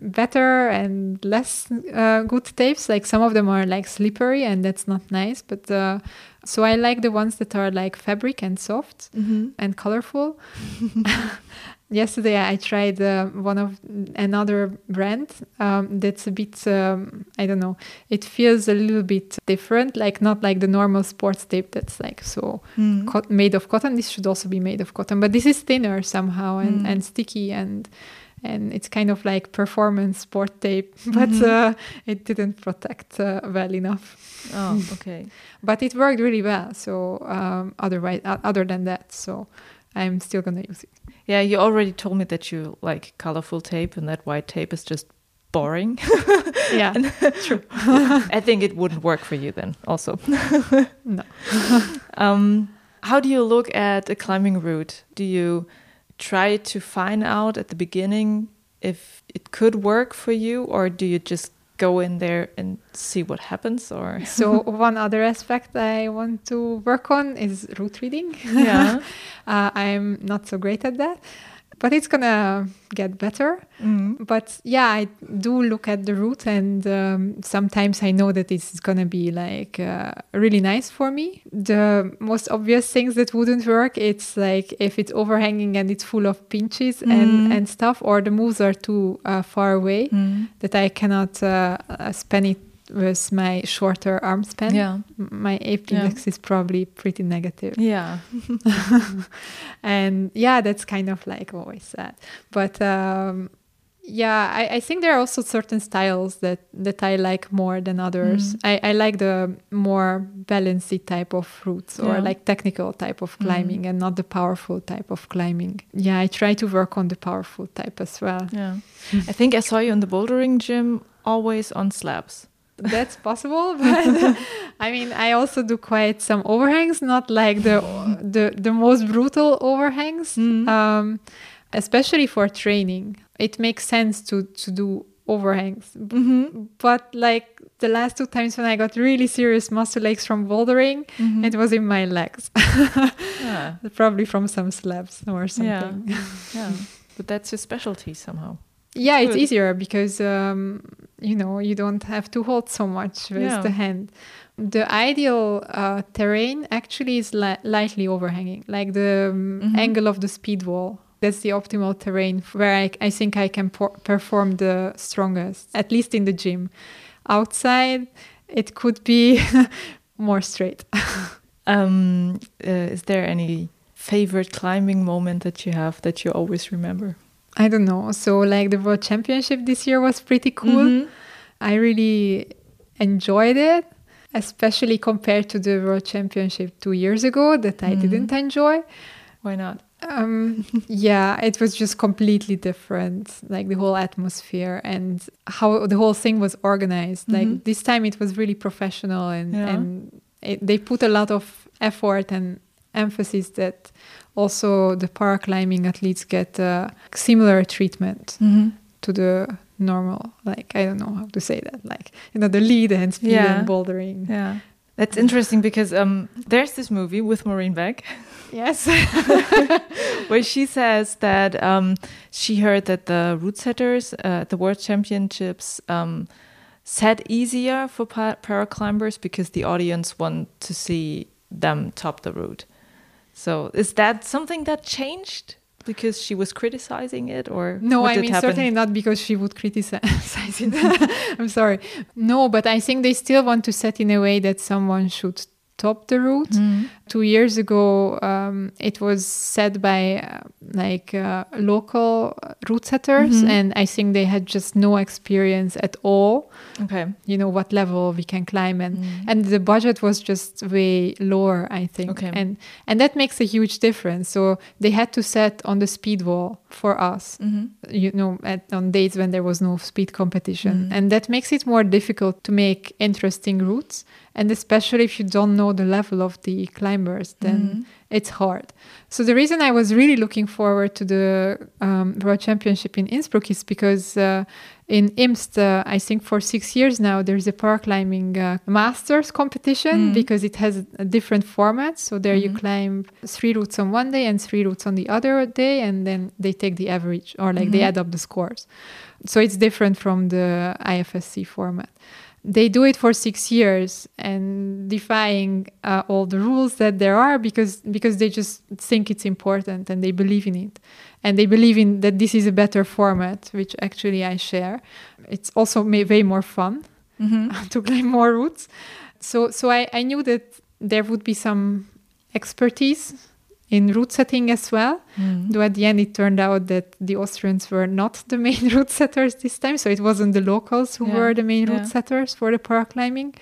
better and less uh, good tapes. Like some of them are like slippery, and that's not nice. But uh, so I like the ones that are like fabric and soft Mm-hmm. and colorful. Yesterday I tried uh, one of another brand um, that's a bit um, I don't know. It feels a little bit different, like not like the normal sports tape that's like so Mm. co- made of cotton. This should also be made of cotton, but this is thinner somehow and, Mm. and sticky and and it's kind of like performance sport tape, but Mhm. uh, it didn't protect uh, well enough. Oh, okay. But it worked really well. So um, otherwise, uh, other than that, so I'm still gonna use it. Yeah, you already told me that you like colorful tape, and that white tape is just boring. Yeah, True. I think it wouldn't work for you then. Also. no. Um, how do you look at a climbing route? Do you try to find out at the beginning if it could work for you, or do you just go in there and see what happens? Or So one other aspect I want to work on is route reading. yeah, uh, I'm not so great at that, but it's gonna get better. Mhm. But yeah, I do look at the route, and um, sometimes I know that is gonna be like uh, really nice for me. The most obvious things that wouldn't work, it's like if it's overhanging and it's full of pinches Mm. and and stuff, or the moves are too uh, far away Mhm. that I cannot uh, uh, span it with my shorter arm span. yeah, My ape index is probably pretty negative. yeah. and yeah that's kind of like always sad but um yeah I, I think there are also certain styles that that i like more than others Mm. I, I like the more balancy type of routes or Yeah. like technical type of Mm. climbing and not the powerful type of climbing yeah i try to work on the powerful type as well Yeah. I think I saw you in the bouldering gym always on slabs. That's possible but i mean i also do quite some overhangs not like the the, the most brutal overhangs Mm. um, especially for training it makes sense to to do overhangs Mm-hmm. but like the last two times when i got really serious muscle aches from bouldering Mm-hmm. it was in my legs yeah. probably from some slabs or something yeah. But that's your specialty somehow. Yeah it's Good. easier because um, you know you don't have to hold so much with Yeah. the hand the ideal uh, terrain actually is li- lightly overhanging like the um, Mhm. angle of the speed wall that's the optimal terrain where I, I think i can por- perform the strongest at least in the gym outside it could be more straight Um, uh, is there any favorite climbing moment that you have that you always remember? I don't know so like the world championship this year was pretty cool Mhm. I really enjoyed it, especially compared to the World Championship two years ago that I Mhm. didn't enjoy. Why not? Um, yeah, it was just completely different, like the whole atmosphere and how the whole thing was organized. Mhm. Like this time, it was really professional and Yeah. and it, they put a lot of effort and emphasis that also the paraclimbing athletes get uh, similar treatment Mm-hmm. to the normal like i don't know how to say that like you know the lead and speed Yeah. and bouldering Yeah. That's interesting because um, there's this movie with Maureen Beck yes where she says that um, she heard that the route setters uh, at the World Championships um, set easier for pa- paraclimbers because the audience want to see them top the route. So is that something that changed because she was criticizing it, or no i mean happen? certainly not because she would criticize it i'm sorry no but i think they still want to set in a way that someone should top the route Mhm. two years ago um, it was set by uh, like uh, local route setters Mhm. and i think they had just no experience at all Okay. you know what level we can climb and Mm. and the budget was just way lower i think Okay. and and that makes a huge difference so they had to set on the speed wall for us Mhm. you know at, on days when there was no speed competition Mm. and that makes it more difficult to make interesting routes and especially if you don't know the level of the climbers then Mhm. it's hard so the reason i was really looking forward to the um, world championship in innsbruck is because uh, in imst uh, i think for six years now there's a paraclimbing uh, masters competition Mm. because it has a different format so there you Mhm. climb three routes on one day and three routes on the other day and then they take the average or like they Mhm. add up the scores so it's different from the ifsc format they do it for six years and defying uh, all the rules that there are because because they just think it's important and they believe in it. And they believe in that this is a better format which actually i share. It's also ma- way more fun Mhm. to climb more routes so so I, I knew that there would be some expertise in route setting as well Mhm. Though at the end it turned out that the Austrians were not the main route setters this time, so it wasn't the locals who Yeah, were the main yeah. route setters for the paraclimbing,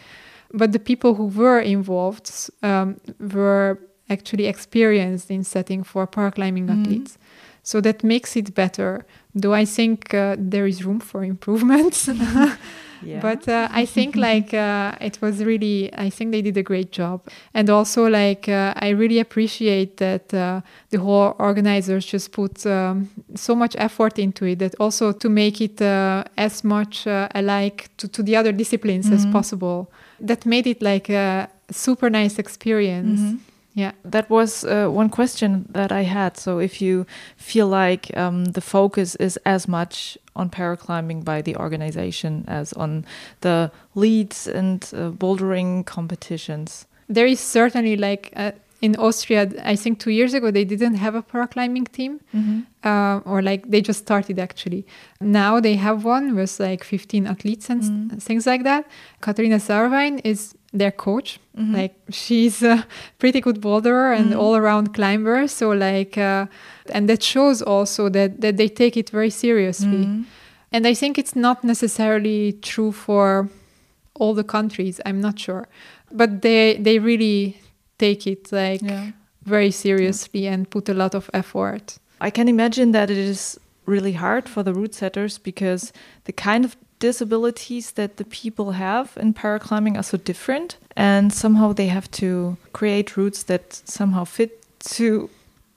but the people who were involved um, were actually experienced in setting for paraclimbing Mhm. athletes. So that makes it better. Though I think uh, there is room for improvement. Yeah. But uh, I think like uh, it was really, I think they did a great job. And also like uh, I really appreciate that uh, the whole organizers just put um, so much effort into it that also to make it uh, as much uh, alike to, to the other disciplines as Mhm. possible. That made it like a super nice experience. Mhm. Yeah. That was uh, one question that I had. So, if you feel like um, the focus is as much on paraclimbing by the organization as on the leads and uh, bouldering competitions. There is certainly like uh, in Austria, I think two years ago, they didn't have a paraclimbing team. uh, or like they just started actually. Now they have one with like 15 athletes and Mm. things like that. Katharina Saurwein is their coach. Mhm. Like she's a pretty good boulderer and Mhm. all around climber. So like, uh, and that shows also that that they take it very seriously. Mhm. And I think it's not necessarily true for all the countries. I'm not sure, but they they really take it like Yeah. very seriously and put a lot of effort. I can imagine that it is really hard for the route setters because the kind of disabilities that the people have in paraclimbing are so different and somehow they have to create routes that somehow fit to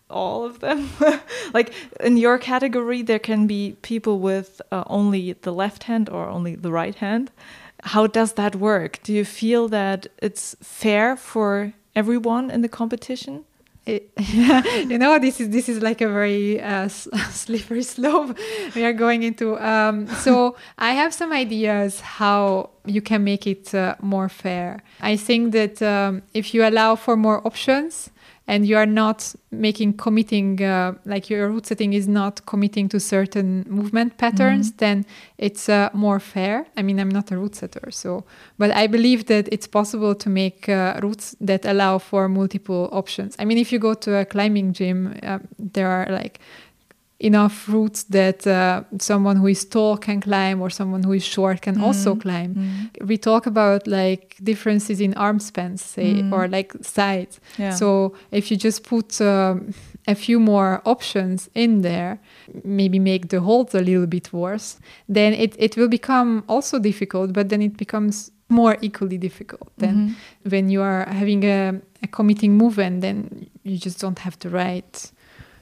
all of them. Like in your category there can be people with uh, only the left hand or only the right hand. How does that work? Do you feel that it's fair for everyone in the competition it, you know this is this is like a very uh, slippery slope. We are going into um, so i have some ideas how you can make it uh, more fair. I think that um, if you allow for more options and you are not making committing uh, like your route setting is not committing to certain movement patterns mm-hmm. then it's uh, more fair i mean i'm not a route setter so but i believe that it's possible to make uh, routes that allow for multiple options i mean if you go to a climbing gym um, there are like enough routes that uh, someone who is tall can climb or someone who is short can mm. also climb. Mm. We talk about like differences in arm spans, say, mm. or like sides. Yeah. So if you just put um, a few more options in there, maybe make the holds a little bit worse, then it, it will become also difficult, but then it becomes more equally difficult than mm-hmm. when you are having a, a committing move and then you just don't have the right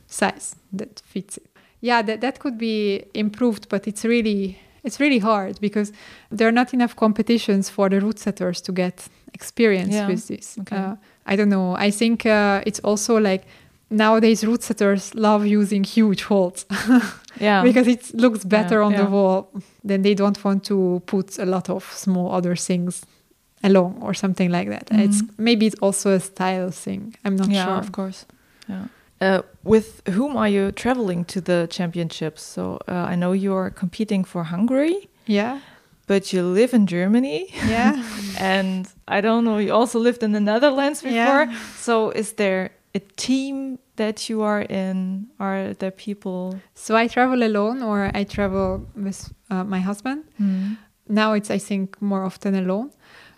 size that fits it. Yeah, that, that could be improved, but it's really it's really hard because there are not enough competitions for the route setters to get experience yeah. with this. Okay. Uh, I don't know. I think uh, it's also like nowadays route setters love using huge holds. yeah. Because it looks better yeah, on yeah. the wall. Then they don't want to put a lot of small other things along or something like that. Mm -hmm. It's maybe it's also a style thing. I'm not yeah, sure. of course. Yeah. Uh, with whom are you traveling to the championships? So uh, I know you're competing for Hungary. Yeah. But you live in Germany. Yeah. and I don't know, you also lived in the Netherlands before. Yeah. So is there a team that you are in? Are there people? So I travel alone or I travel with uh, my husband. Mm. Now it's, I think, more often alone.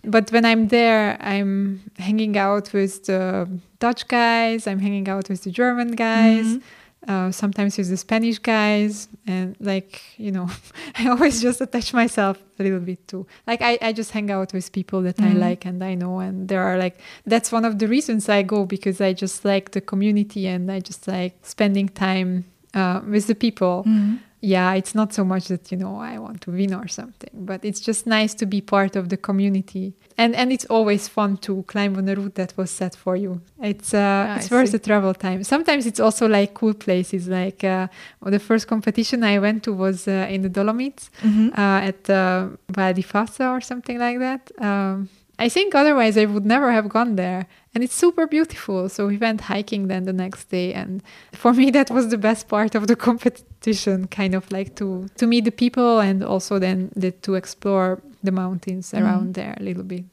But when I'm there, I'm hanging out with the Dutch guys, I'm hanging out with the German guys, mm-hmm. uh, sometimes with the Spanish guys. And like, you know, I always just attach myself a little bit to, like, I, I just hang out with people that mm-hmm. I like and I know. And there are like, that's one of the reasons I go because I just like the community and I just like spending time uh, with the people. Mm-hmm yeah, it's not so much that you know I want to win or something, but it's just nice to be part of the community. And and it's always fun to climb on a route that was set for you. It's uh, yeah, it's I worth see. the travel time. Sometimes it's also like cool places. Like uh, the first competition I went to was uh, in the Dolomites mm-hmm. Uh, at uh, Val di Fassa or something like that. Um, I think otherwise I would never have gone there. And it's super beautiful. So we went hiking then the next day. And for me, that was the best part of the competition, kind of like to, to meet the people and also then the, to explore the mountains mm-hmm. around mm. there a little bit.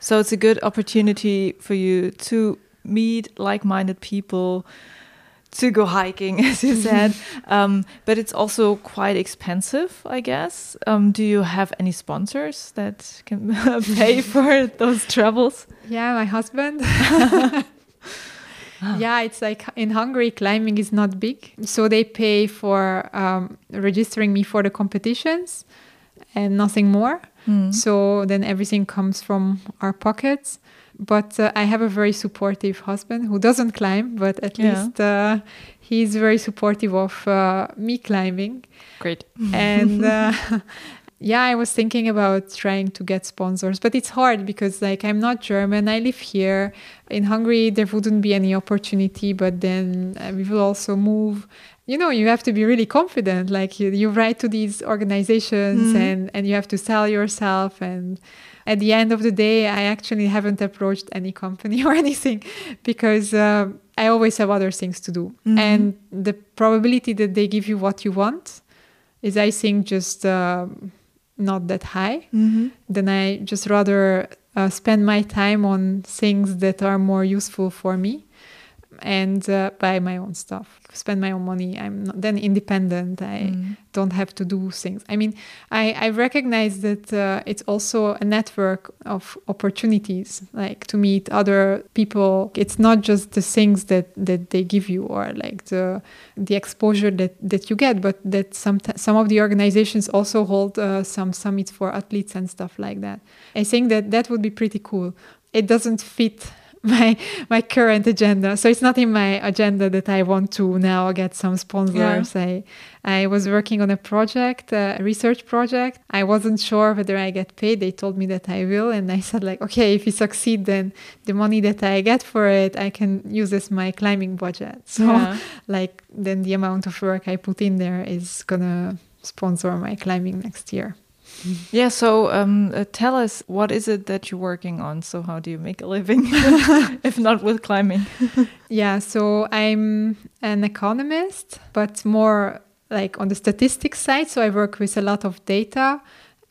So it's a good opportunity for you to meet like minded people to go hiking, as you said. um, but it's also quite expensive, I guess. Um, do you have any sponsors that can pay for those travels? Yeah, my husband. yeah, it's like in Hungary, climbing is not big. So they pay for um, registering me for the competitions and nothing more. Mm. So then everything comes from our pockets. But uh, I have a very supportive husband who doesn't climb, but at yeah. least uh, he's very supportive of uh, me climbing. Great. And uh, yeah, I was thinking about trying to get sponsors, but it's hard because like I'm not German. I live here in Hungary. There wouldn't be any opportunity, but then uh, we will also move you know you have to be really confident like you, you write to these organizations mm-hmm. and and you have to sell yourself and at the end of the day, I actually haven't approached any company or anything because uh, I always have other things to do. Mm-hmm. And the probability that they give you what you want is, I think, just uh, not that high. Mm-hmm. Then I just rather uh, spend my time on things that are more useful for me and uh, buy my own stuff spend my own money. I'm not, then independent. I mm. don't have to do things. I mean i, I recognize that uh, it's also a network of opportunities like to meet other people. It's not just the things that that they give you or like the the exposure that that you get but that some some of the organizations also hold uh, some summits for athletes and stuff like that. I think that that would be pretty cool. It doesn't fit my my current agenda. So it's not in my agenda that I want to now get some sponsors. Yeah. I I was working on a project, a research project. I wasn't sure whether I get paid. They told me that I will, and I said like, okay, if you succeed, then the money that I get for it, I can use as my climbing budget. So yeah. like then the amount of work I put in there is gonna sponsor my climbing next year. Yeah, so um, uh, tell us what is it that you're working on? So how do you make a living if not with climbing? yeah, so I'm an economist, but more like on the statistics side. So I work with a lot of data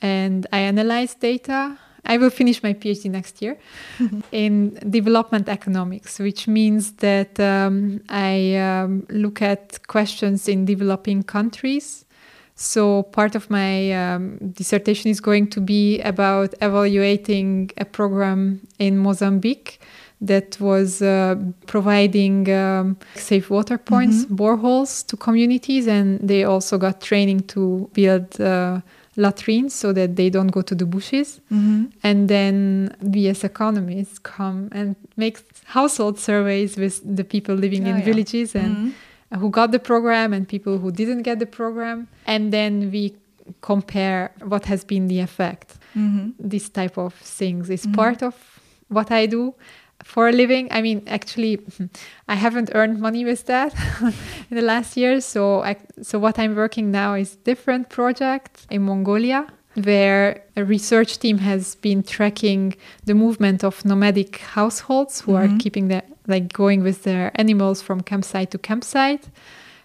and I analyze data. I will finish my PhD next year in development economics, which means that um, I um, look at questions in developing countries so part of my um, dissertation is going to be about evaluating a program in Mozambique that was uh, providing um, safe water points, mm-hmm. boreholes to communities, and they also got training to build uh, latrines so that they don't go to the bushes. Mm-hmm. And then we as economists come and make household surveys with the people living oh, in yeah. villages and. Mm-hmm who got the program and people who didn't get the program. And then we compare what has been the effect. Mm-hmm. This type of things is mm-hmm. part of what I do for a living. I mean, actually, I haven't earned money with that in the last years. So, I, so what I'm working now is different project in Mongolia where a research team has been tracking the movement of nomadic households who mm-hmm. are keeping their like going with their animals from campsite to campsite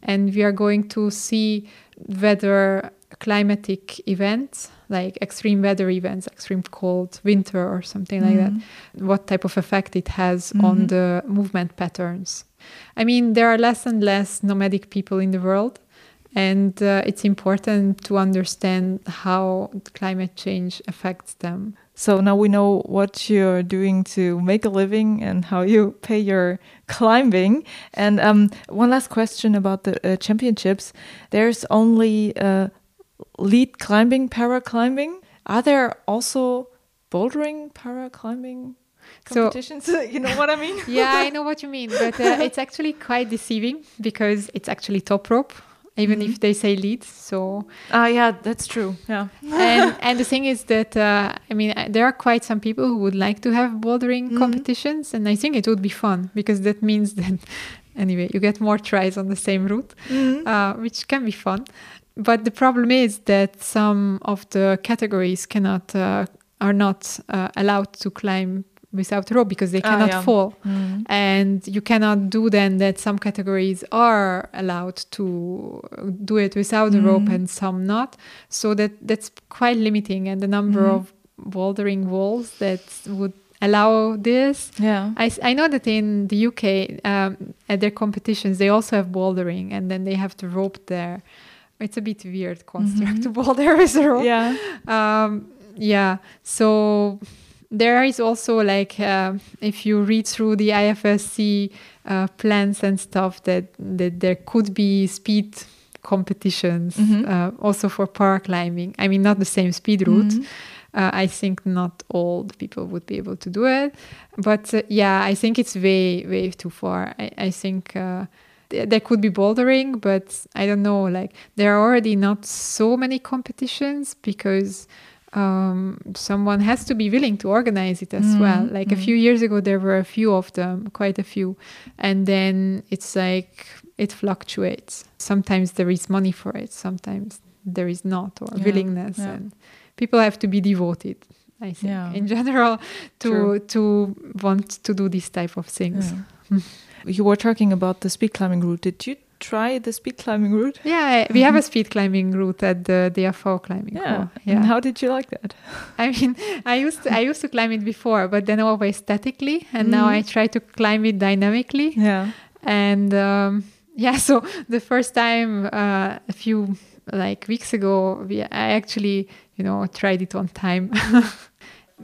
and we are going to see whether climatic events like extreme weather events extreme cold winter or something mm-hmm. like that mm-hmm. what type of effect it has mm-hmm. on the movement patterns i mean there are less and less nomadic people in the world and uh, it's important to understand how climate change affects them. So now we know what you're doing to make a living and how you pay your climbing. And um, one last question about the uh, championships. There's only uh, lead climbing, para climbing. Are there also bouldering, para climbing? competitions. So, you know what I mean? yeah, I know what you mean, but uh, it's actually quite deceiving because it's actually top rope even mm -hmm. if they say leads. So ah, uh, yeah, that's true. Yeah, and and the thing is that uh, I mean there are quite some people who would like to have bouldering mm -hmm. competitions, and I think it would be fun because that means that anyway you get more tries on the same route, mm -hmm. uh, which can be fun. But the problem is that some of the categories cannot uh, are not uh, allowed to climb without rope because they ah, cannot yeah. fall mm. and you cannot do then that some categories are allowed to do it without mm. the rope and some not so that that's quite limiting and the number mm. of bouldering walls that would allow this yeah i, I know that in the uk um, at their competitions they also have bouldering and then they have the rope there it's a bit weird construct mm-hmm. to boulder with a rope yeah um, yeah so there is also like uh, if you read through the IFSC uh, plans and stuff that that there could be speed competitions mm-hmm. uh, also for para climbing. I mean, not the same speed route. Mm-hmm. Uh, I think not all the people would be able to do it, but uh, yeah, I think it's way way too far. I, I think uh, there could be bouldering, but I don't know. Like there are already not so many competitions because um, someone has to be willing to organize it as mm, well. Like mm. a few years ago, there were a few of them, quite a few, and then it's like it fluctuates. Sometimes there is money for it, sometimes there is not, or yeah, willingness, yeah. and people have to be devoted. I think yeah. in general to True. to want to do this type of things. you were talking about the speed climbing route. Did you try the speed climbing route? Yeah, we have a speed climbing route at the DFO climbing. Yeah. yeah. And how did you like that? I mean, I used to, I used to climb it before, but then always statically, and mm. now I try to climb it dynamically. Yeah. And um, yeah, so the first time uh, a few like weeks ago, we, I actually you know tried it on time.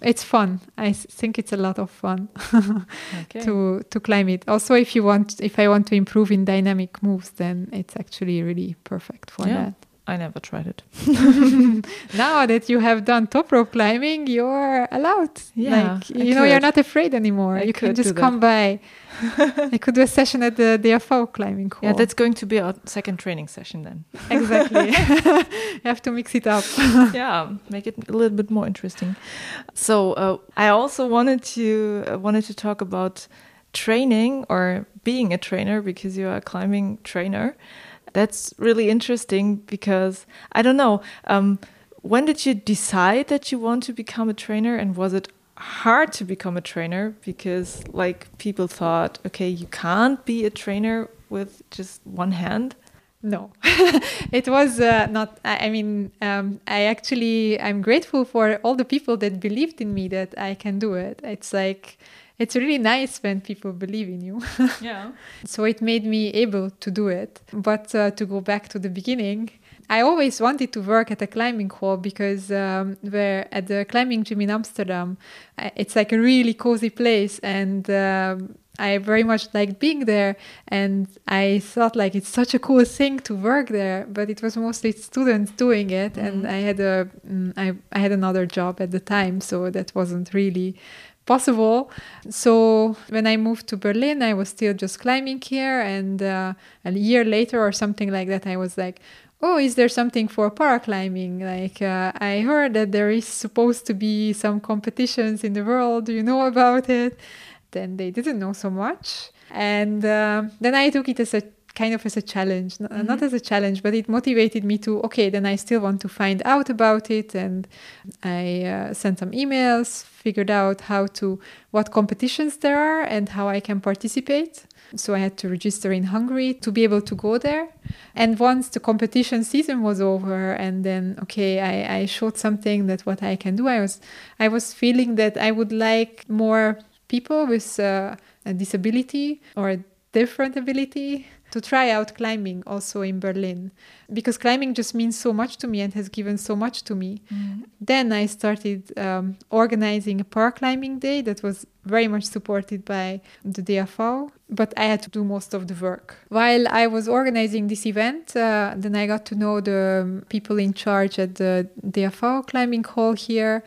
it's fun. I think it's a lot of fun okay. to to climb it. Also, if you want, if I want to improve in dynamic moves, then it's actually really perfect for yeah. that. I never tried it. now that you have done top rope climbing, you're allowed. Yeah, like, I you know, you're not afraid anymore. I you can could just come by. I could do a session at the DFO climbing hall. Yeah, that's going to be our second training session then. exactly. you have to mix it up. yeah, make it a little bit more interesting. So uh, I also wanted to uh, wanted to talk about training or being a trainer because you are a climbing trainer. That's really interesting because I don't know. Um, when did you decide that you want to become a trainer, and was it hard to become a trainer because like people thought, okay, you can't be a trainer with just one hand? No, it was uh, not. I, mean, um, I actually I'm grateful for all the people that believed in me that I can do it. It's like it's really nice when people believe in you. Yeah. so it made me able to do it. But uh, to go back to the beginning, I always wanted to work at a climbing hall because um, where at the climbing gym in Amsterdam, it's like a really cozy place and. Um, I very much liked being there, and I thought like it's such a cool thing to work there. But it was mostly students doing it, and I had a mm, I, I had another job at the time, so that wasn't really possible. So when I moved to Berlin, I was still just climbing here, and uh, a year later or something like that, I was like, "Oh, is there something for paraclimbing? Like uh, I heard that there is supposed to be some competitions in the world. Do you know about it?" Then they didn't know so much, and um then I took it as a kind of as a challenge N- not as a challenge but it motivated me to okay then i still want to find out about it and i uh, sent some emails figured out how to what competitions there are and how i can participate. So i had to register in hungary to be able to go there. And once the competition season was over and then okay i, I showed something that what i can do i was i was feeling that i would like more people with uh, a disability or a different ability to try out climbing also in Berlin because climbing just means so much to me and has given so much to me. Then I started um, organizing a paraclimbing day that was very much supported by the DFO, but I had to do most of the work. While I was organizing this event, uh, then I got to know the um, people in charge at the DFO climbing hall here.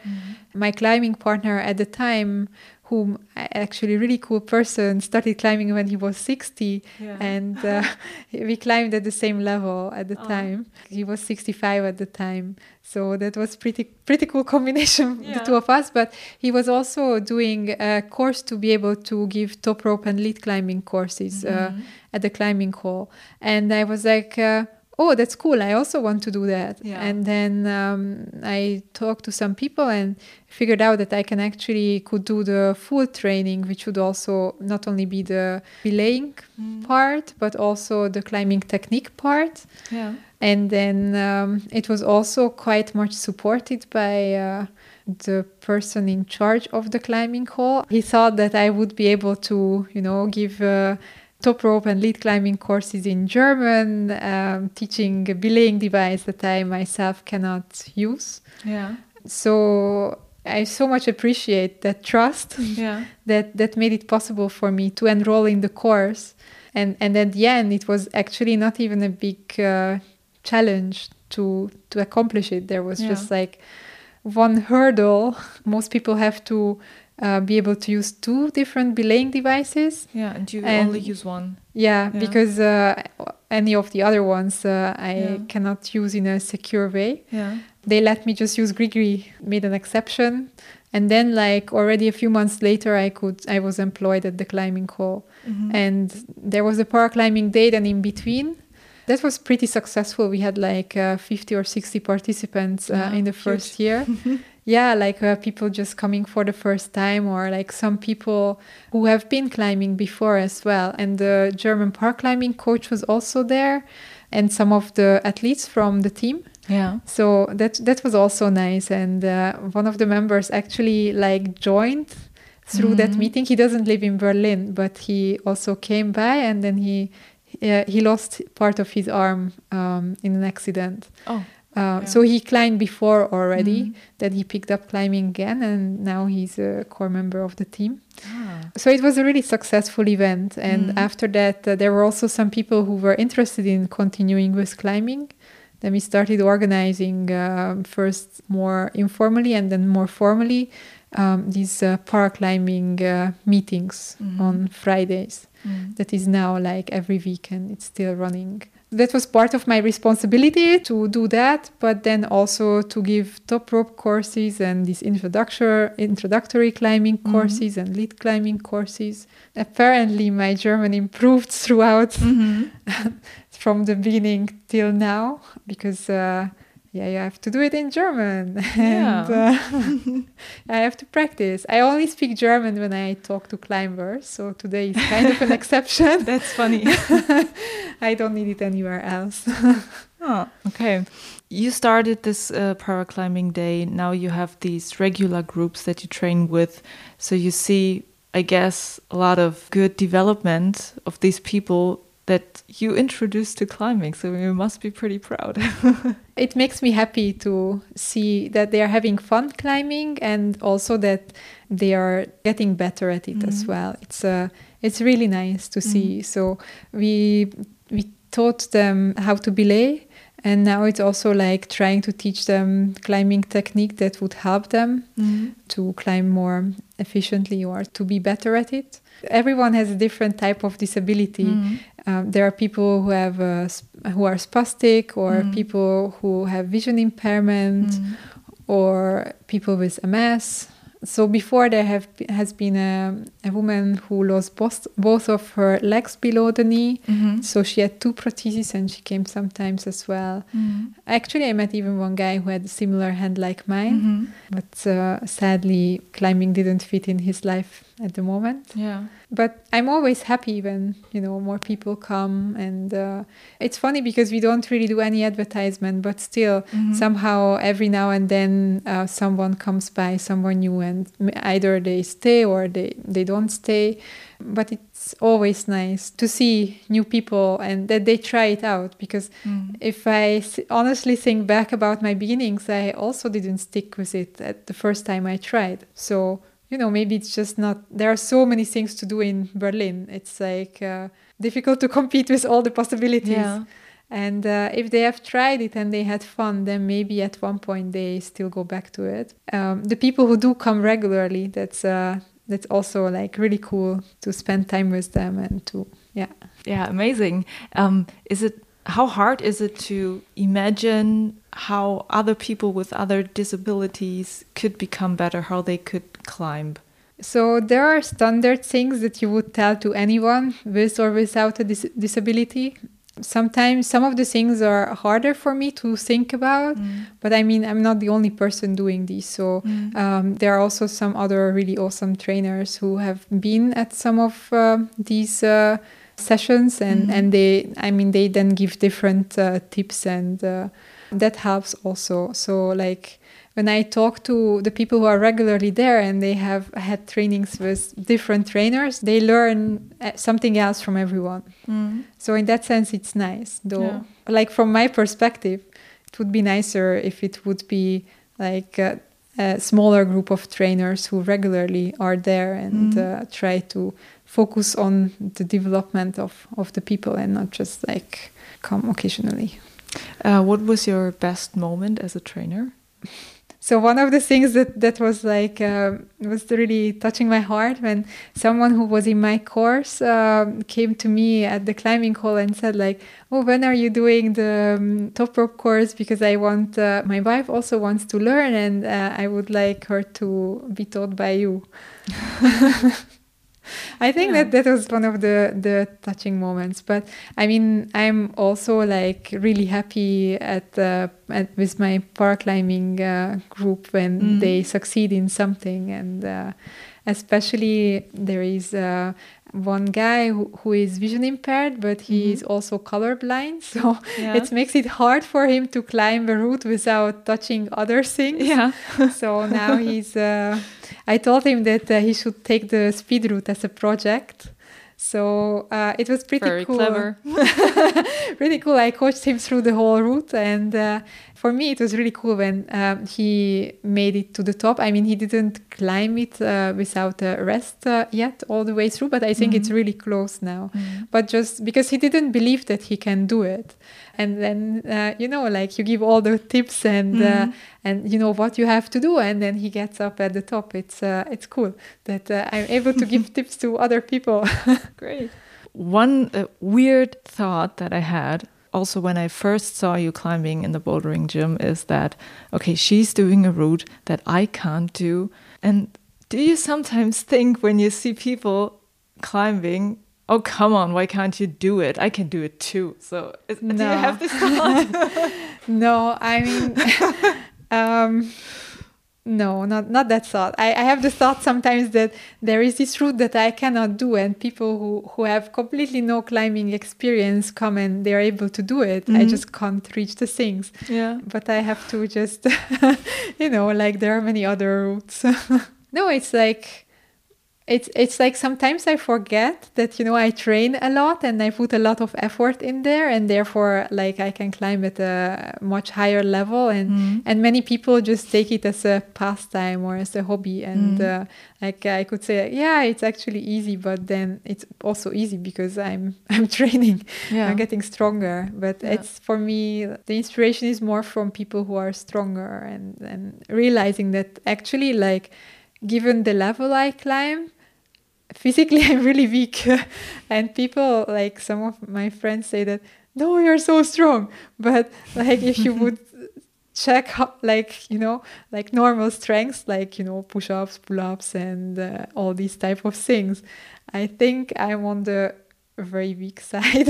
My climbing partner at the time whom actually really cool person started climbing when he was 60 Yeah. and uh, we climbed at the same level at the Oh. time he was 65 at the time so that was pretty pretty cool combination the two of us but he was also doing a course to be able to give top rope and lead climbing courses uh, Mm-hmm. at the climbing hall and i was like uh, oh that's cool i also want to do that Yeah. and then um, i talked to some people and figured out that i can actually could do the full training which would also not only be the belaying part but also the climbing technique part Yeah. and then um, it was also quite much supported by uh, the person in charge of the climbing hall. He thought that I would be able to, you know, give uh, top rope and lead climbing courses in German, um, teaching a belaying device that I myself cannot use. Yeah. So I so much appreciate that trust Yeah. that that made it possible for me to enroll in the course and and at the end it was actually not even a big uh, challenge to to accomplish it there was Yeah. just like one hurdle most people have to uh, be able to use two different belaying devices Yeah. And you And- only use one. yeah, Yeah. because uh, any of the other ones uh, I Yeah. cannot use in a secure way Yeah. they let me just use Grigri, made an exception. And then like already a few months later I could I was employed at the climbing hall. Mhm. And there was a paraclimbing day then in between. That was pretty successful. We had like uh, 50 or 60 participants uh, Wow, in the huge. first year. yeah, like uh, people just coming for the first time, or like some people who have been climbing before as well. And the German paraclimbing coach was also there, and some of the athletes from the team. Yeah. So that that was also nice, and uh, one of the members actually like joined through that Mhm. meeting. He doesn't live in Berlin, but he also came by, and then he uh, he lost part of his arm um, in an accident. Oh. Uh, Yeah. So he climbed before already. Mhm. Then he picked up climbing again, and now he's a core member of the team. Ah. So it was a really successful event. And Mhm. after that, uh, there were also some people who were interested in continuing with climbing. Then we started organizing uh, first more informally and then more formally um, these uh, paraclimbing uh, meetings Mhm. on Fridays. Mm. That is now like every weekend, it's still running. That was part of my responsibility to do that, but then also to give top rope courses and these introductory introductory climbing Mhm. courses and lead climbing courses. Apparently, my German improved throughout Mhm. from the beginning till now because uh, yeah you have to do it in german and uh, i have to practice i only speak german when i talk to climbers so today is kind of an exception That's funny. i don't need it anywhere else Oh, okay. You started this uh, paraclimbing day. Now you have these regular groups that you train with. So you see, I guess, a lot of good development of these people that you introduced to climbing. So you must be pretty proud. it makes me happy to see that they are having fun climbing and also that they are getting better at it as Mhm. well it's uh, it's really nice to see so we we taught them how to belay and now it's also like trying to teach them climbing technique that would help them to climb more efficiently or to be better at it everyone has a different type of disability Mhm. um, there are people who have uh, who are spastic, or Mm. people who have vision impairment, Mhm. or people with MS. So before there have has been a, a woman who lost both both of her legs below the knee. Mhm. So she had two prostheses, and she came sometimes as well. Mhm. Actually, I met even one guy who had a similar hand like mine, Mhm. but uh, sadly, climbing didn't fit in his life at the moment Yeah. but i'm always happy when you know more people come and uh, it's funny because we don't really do any advertisement but still Mhm. somehow every now and then uh, someone comes by someone new and either they stay or they, they don't stay but it's always nice to see new people and that they try it out because Mm. if I honestly think back about my beginnings, I also didn't stick with it at the first time I tried. So, you know, maybe it's just not, there are so many things to do in Berlin. It's like uh, difficult to compete with all the possibilities. Yeah. And uh, if they have tried it and they had fun, then maybe at one point they still go back to it. Um, the people who do come regularly, that's uh, that's also like really cool to spend time with them and to yeah. Yeah, amazing. Um, is it how hard is it to imagine how other people with other disabilities could become better, how they could climb? So there are standard things that you would tell to anyone with or without a dis- disability. Sometimes some of the things are harder for me to think about, but I mean I'm not the only person doing these. So Mm. um, there are also some other really awesome trainers who have been at some of uh, these uh, sessions, and Mhm. and they I mean they then give different uh, tips, and uh, that helps also. So like when I talk to the people who are regularly there and they have had trainings with different trainers, they learn uh, something else from everyone. Mm. So in that sense, it's nice. Though, Yeah. like from my perspective, it would be nicer if it would be like a, a smaller group of trainers who regularly are there and Mhm. uh, try to focus on the development of, of the people and not just like come occasionally. Uh, what was your best moment as a trainer? So one of the things that that was like um was really touching my heart when someone who was in my course um, came to me at the climbing hall and said like, "Oh, when are you doing the um, top rope course? Because I want uh, my wife also wants to learn, and uh, I would like her to be taught by you." I think Yeah. that that was one of the the touching moments. But I mean, I'm also like really happy at, uh, at with my paraclimbing uh, group when Mm. they succeed in something, and uh, especially there is. One guy who, who is vision impaired, but he Mhm. is also colorblind, so Yeah. it makes it hard for him to climb a route without touching other things Yeah. so now he's uh, i told him that uh, he should take the speed route as a project so uh, it was pretty Very cool clever. really cool i coached him through the whole route and uh, for me, it was really cool when um, he made it to the top. I mean, he didn't climb it uh, without a rest uh, yet all the way through, but I think mm-hmm. it's really close now. Mm-hmm. But just because he didn't believe that he can do it, and then uh, you know, like you give all the tips and uh, mm-hmm. and you know what you have to do, and then he gets up at the top. It's uh, it's cool that uh, I'm able to give tips to other people. Great. One weird thought that I had also when I first saw you climbing in the bouldering gym is that okay, she's doing a route that I can't do. And do you sometimes think when you see people climbing, oh come on, why can't you do it? I can do it too. So is, no. do you have this thought? no, I mean um no, not not that thought. I, I have the thought sometimes that there is this route that I cannot do, and people who, who have completely no climbing experience come and they're able to do it. Mm-hmm. I just can't reach the things. Yeah. But I have to just, you know, like there are many other routes. no, it's like it's it's like sometimes I forget that you know I train a lot and I put a lot of effort in there and therefore like I can climb at a much higher level and mm. and many people just take it as a pastime or as a hobby and mm. uh, like I could say yeah it's actually easy but then it's also easy because I'm I'm training yeah. I'm getting stronger but yeah. it's for me the inspiration is more from people who are stronger and and realizing that actually like given the level I climb physically I'm really weak. and people like some of my friends say that, no, you're so strong. But like if you would check how, like, you know, like normal strengths, like, you know, push-ups, pull-ups and uh, all these type of things, I think I'm on the very weak side.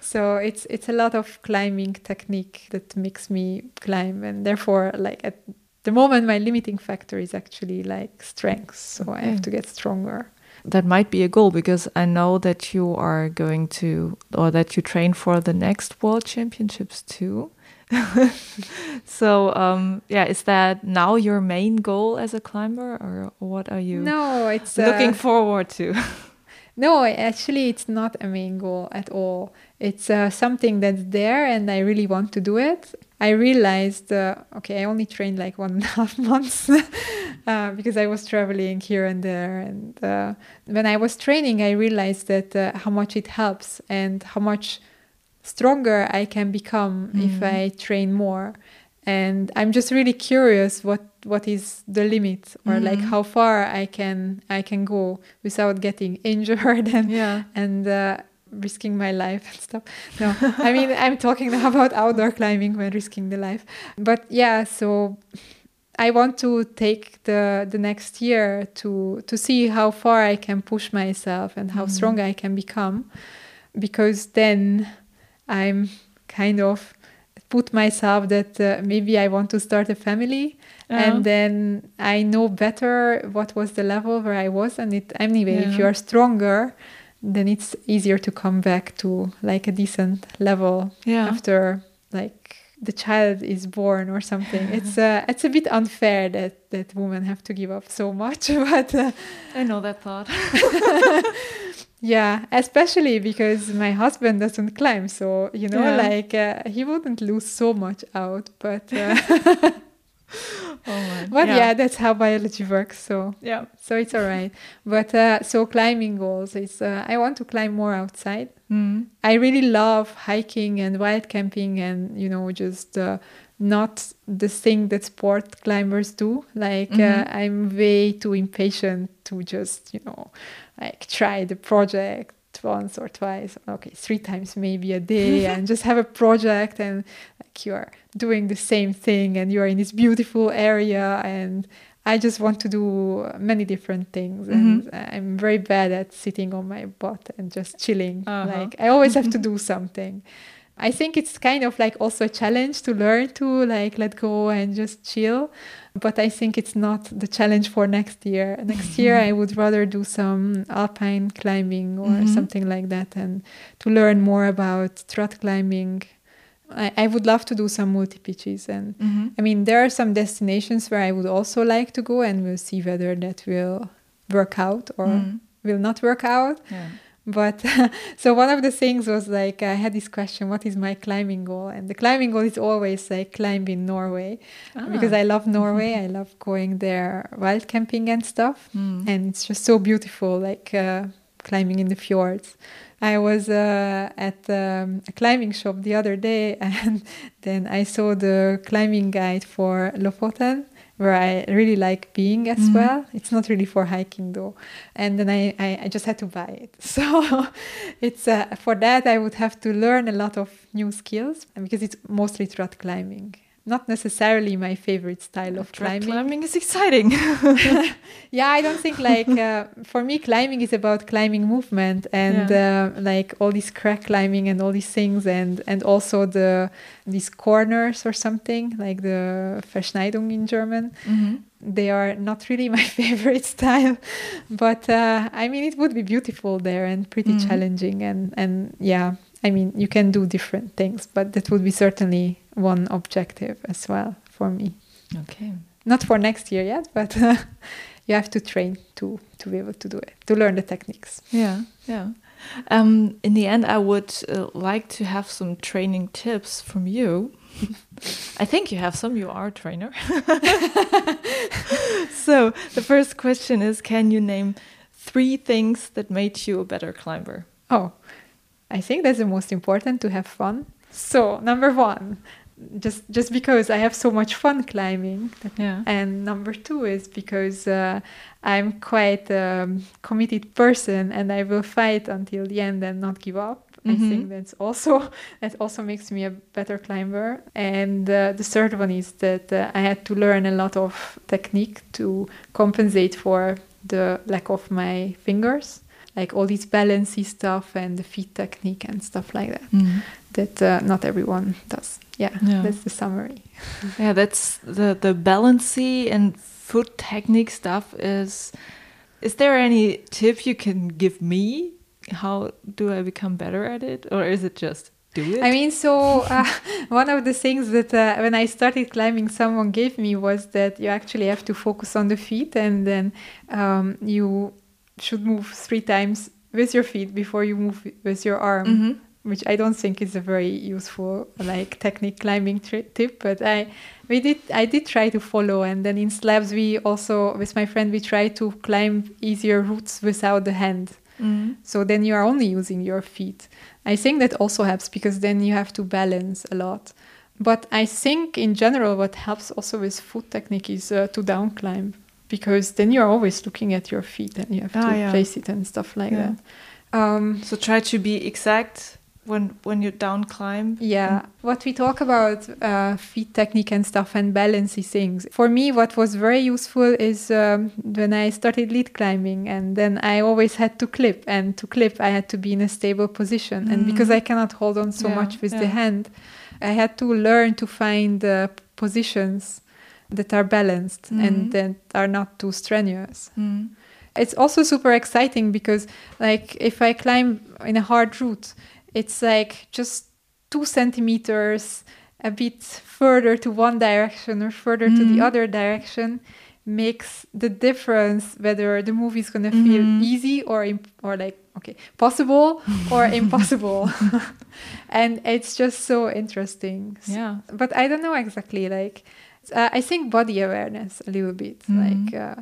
so it's it's a lot of climbing technique that makes me climb and therefore like at the moment my limiting factor is actually like strength. So I have to get stronger that might be a goal because I know that you are going to or that you train for the next World Championships too. so um, yeah, is that now your main goal as a climber, or what are you? No, it's looking uh, forward to. no, actually, it's not a main goal at all. It's uh, something that's there, and I really want to do it. I realized, uh, okay, I only trained like one and a half months uh, because I was traveling here and there. And uh, when I was training, I realized that uh, how much it helps and how much stronger I can become mm-hmm. if I train more. And I'm just really curious what what is the limit or mm-hmm. like how far I can I can go without getting injured and yeah. and uh, risking my life and stuff. No, I mean, I'm talking now about outdoor climbing when risking the life. But yeah, so I want to take the the next year to to see how far I can push myself and how mm. strong I can become, because then I'm kind of put myself that uh, maybe I want to start a family. Uh-huh. And then I know better what was the level where I was, and it anyway. Yeah. If you are stronger, then it's easier to come back to like a decent level yeah. after like the child is born or something. it's uh, it's a bit unfair that that women have to give up so much, but uh, I know that thought. yeah, especially because my husband doesn't climb, so you know, yeah. like uh, he wouldn't lose so much out, but. Uh, oh but yeah. yeah. that's how biology works. So yeah, so it's all right. But uh, so climbing goals is uh, I want to climb more outside. Mm. I really love hiking and wild camping and you know just uh, not the thing that sport climbers do. Like uh, mm-hmm. I'm way too impatient to just you know like try the project once or twice okay three times maybe a day and just have a project and like you're doing the same thing and you're in this beautiful area and I just want to do many different things and mm-hmm. I'm very bad at sitting on my butt and just chilling. Uh-huh. Like I always have to do something. I think it's kind of like also a challenge to learn to like let go and just chill. But I think it's not the challenge for next year. Next year I would rather do some alpine climbing or mm-hmm. something like that and to learn more about trad climbing I, I would love to do some multi pitches and mm-hmm. I mean there are some destinations where I would also like to go and we'll see whether that will work out or mm. will not work out. Yeah. But so one of the things was like I had this question: What is my climbing goal? And the climbing goal is always like climb in Norway Ah. because I love Norway. I love going there wild camping and stuff, Mm. and it's just so beautiful, like uh, climbing in the fjords. I was uh, at um, a climbing shop the other day, and then I saw the climbing guide for Lofoten, where I really like being as Mhm. well. It's not really for hiking though, and then I, I, I just had to buy it. So it's uh, for that I would have to learn a lot of new skills because it's mostly trad climbing. Not necessarily my favorite style of climbing. climbing is exciting. Yeah, I don't think like uh, for me climbing is about climbing movement and uh, like all this crack climbing and all these things and and also the these corners or something like the Verschneidung in German. Mhm. They are not really my favorite style, but uh, I mean it would be beautiful there and pretty Mhm. challenging and and yeah, I mean you can do different things, but that would be certainly one objective as well for me Okay. not for next year yet, but you have to train to to be able to do it, to learn the techniques. Yeah, yeah. Um, in the end, I would uh, like to have some training tips from you. I think you have some. You are a trainer. so the first question is: Can you name three things that made you a better climber? Oh, I think that's the most important to have fun. So number one, just just because I have so much fun climbing, Yeah. and number two is because uh, I'm quite a committed person and I will fight until the end and not give up. I Mhm. think that's also that also makes me a better climber. And uh, the third one is that uh, I had to learn a lot of technique to compensate for the lack of my fingers, like all this balancy stuff and the feet technique and stuff like that. That uh, not everyone does. Yeah, Yeah. that's the summary. Yeah, that's the the balancy and foot technique stuff. Is is there any tip you can give me? How do I become better at it, or is it just do it? I mean, so uh, one of the things that uh, when I started climbing, someone gave me was that you actually have to focus on the feet, and then um, you should move three times with your feet before you move with your arm, Mhm. Which I don't think is a very useful like technique climbing tri- tip. But I we did I did try to follow, and then in slabs we also with my friend we try to climb easier routes without the hand. Mhm. So then you are only using your feet. I think that also helps because then you have to balance a lot. But I think in general, what helps also with foot technique is uh, to down climb because then you're always looking at your feet and you have Ah, to yeah. place it and stuff like Yeah. that. Um, So try to be exact when when you down climb. Yeah, what we talk about uh, feet technique and stuff and balancey things. For me, what was very useful is um, when I started lead climbing, and then I always had to clip, and to clip, I had to be in a stable position, and because. I cannot hold on so Yeah, much with the hand, I had to learn to find uh, positions that are balanced Mhm. and that are not too strenuous Mm. it's also super exciting because like if i climb in a hard route it's like just two centimeters a bit further to one direction or further to Mhm. the other direction makes the difference whether the movie is going to feel easy or imp- or like okay possible or impossible and it's just so interesting Yeah. but i don't know exactly like uh, i think body awareness a little bit Mhm. like uh,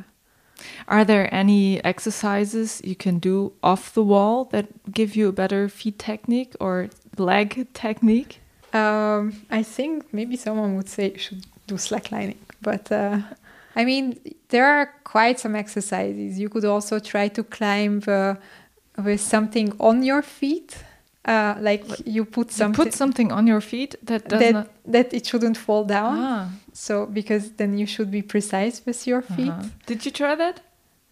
Are there any exercises you can do off the wall that give you a better feet technique or leg technique? Um, I think maybe someone would say you should do slacklining, but uh, I mean, there are quite some exercises. You could also try to climb uh, with something on your feet, uh, like you put You something put something on your feet that does that not. that it shouldn't fall down. Ah, So because then you should be precise with your feet. uh-huh. Did you try that?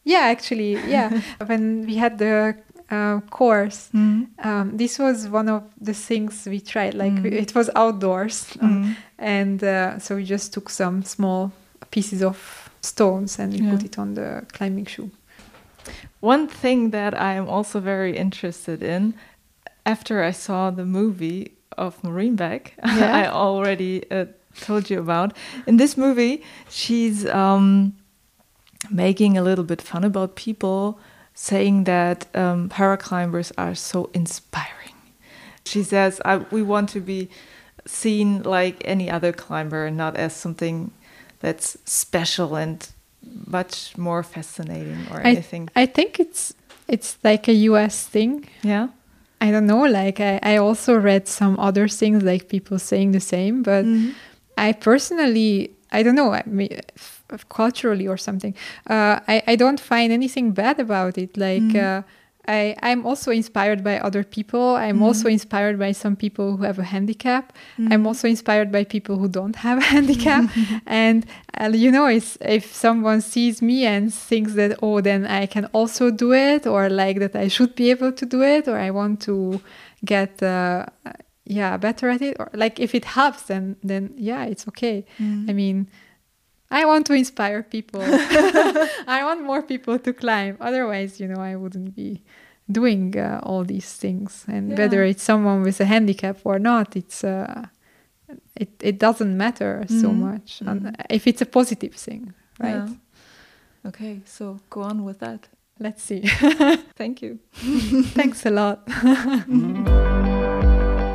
Yeah, actually, yeah. when we had the uh, course, um, this was one of the things we tried. Like we- Mm. it was outdoors, Mm. and uh, so we just took some small pieces of stones and we Yeah. put it on the climbing shoe. One thing that I am also very interested in, after I saw the movie of Maureen Beck, Yeah. I already uh, told you about. In this movie, she's um, making a little bit fun about people saying that um, paraclimbers are so inspiring. She says, We want to be seen like any other climber, not as something that's special and much more fascinating or I, anything. I think it's it's like a US thing. Yeah. I don't know. Like I, I also read some other things like people saying the same, but mm -hmm. I personally I don't know. I mean, culturally or something. Uh, I I don't find anything bad about it. Like. Mm -hmm. uh, I, I'm also inspired by other people. I'm mm. also inspired by some people who have a handicap. Mm. I'm also inspired by people who don't have a handicap. and, uh, you know, if someone sees me and thinks that, oh, then I can also do it, or like that I should be able to do it, or I want to get, uh, yeah, better at it, or like if it helps, then, then yeah, it's okay. Mm. I mean, I want to inspire people. I want more people to climb. Otherwise, you know, I wouldn't be doing uh, all these things. And yeah. whether it's someone with a handicap or not, it's uh, it it doesn't matter mm-hmm. so much. Mm-hmm. if it's a positive thing, right? Yeah. Okay, so go on with that. Let's see. Thank you. Thanks a lot.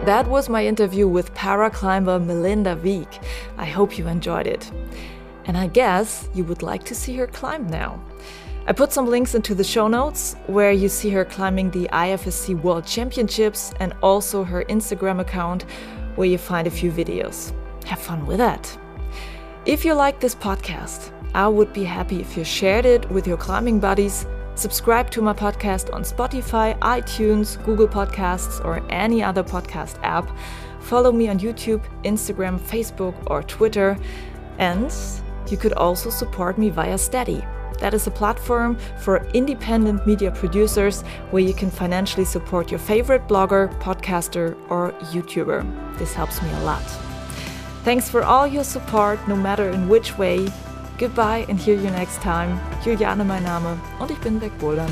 that was my interview with paraclimber Melinda Vigh. I hope you enjoyed it. And I guess you would like to see her climb now. I put some links into the show notes where you see her climbing the IFSC World Championships and also her Instagram account where you find a few videos. Have fun with that. If you like this podcast, I would be happy if you shared it with your climbing buddies. Subscribe to my podcast on Spotify, iTunes, Google Podcasts, or any other podcast app. Follow me on YouTube, Instagram, Facebook, or Twitter. And you could also support me via Steady. That is a platform for independent media producers where you can financially support your favorite blogger, podcaster, or YouTuber. This helps me a lot. Thanks for all your support, no matter in which way. Goodbye and hear you next time. Juliane mein Name und ich bin wegbouldern.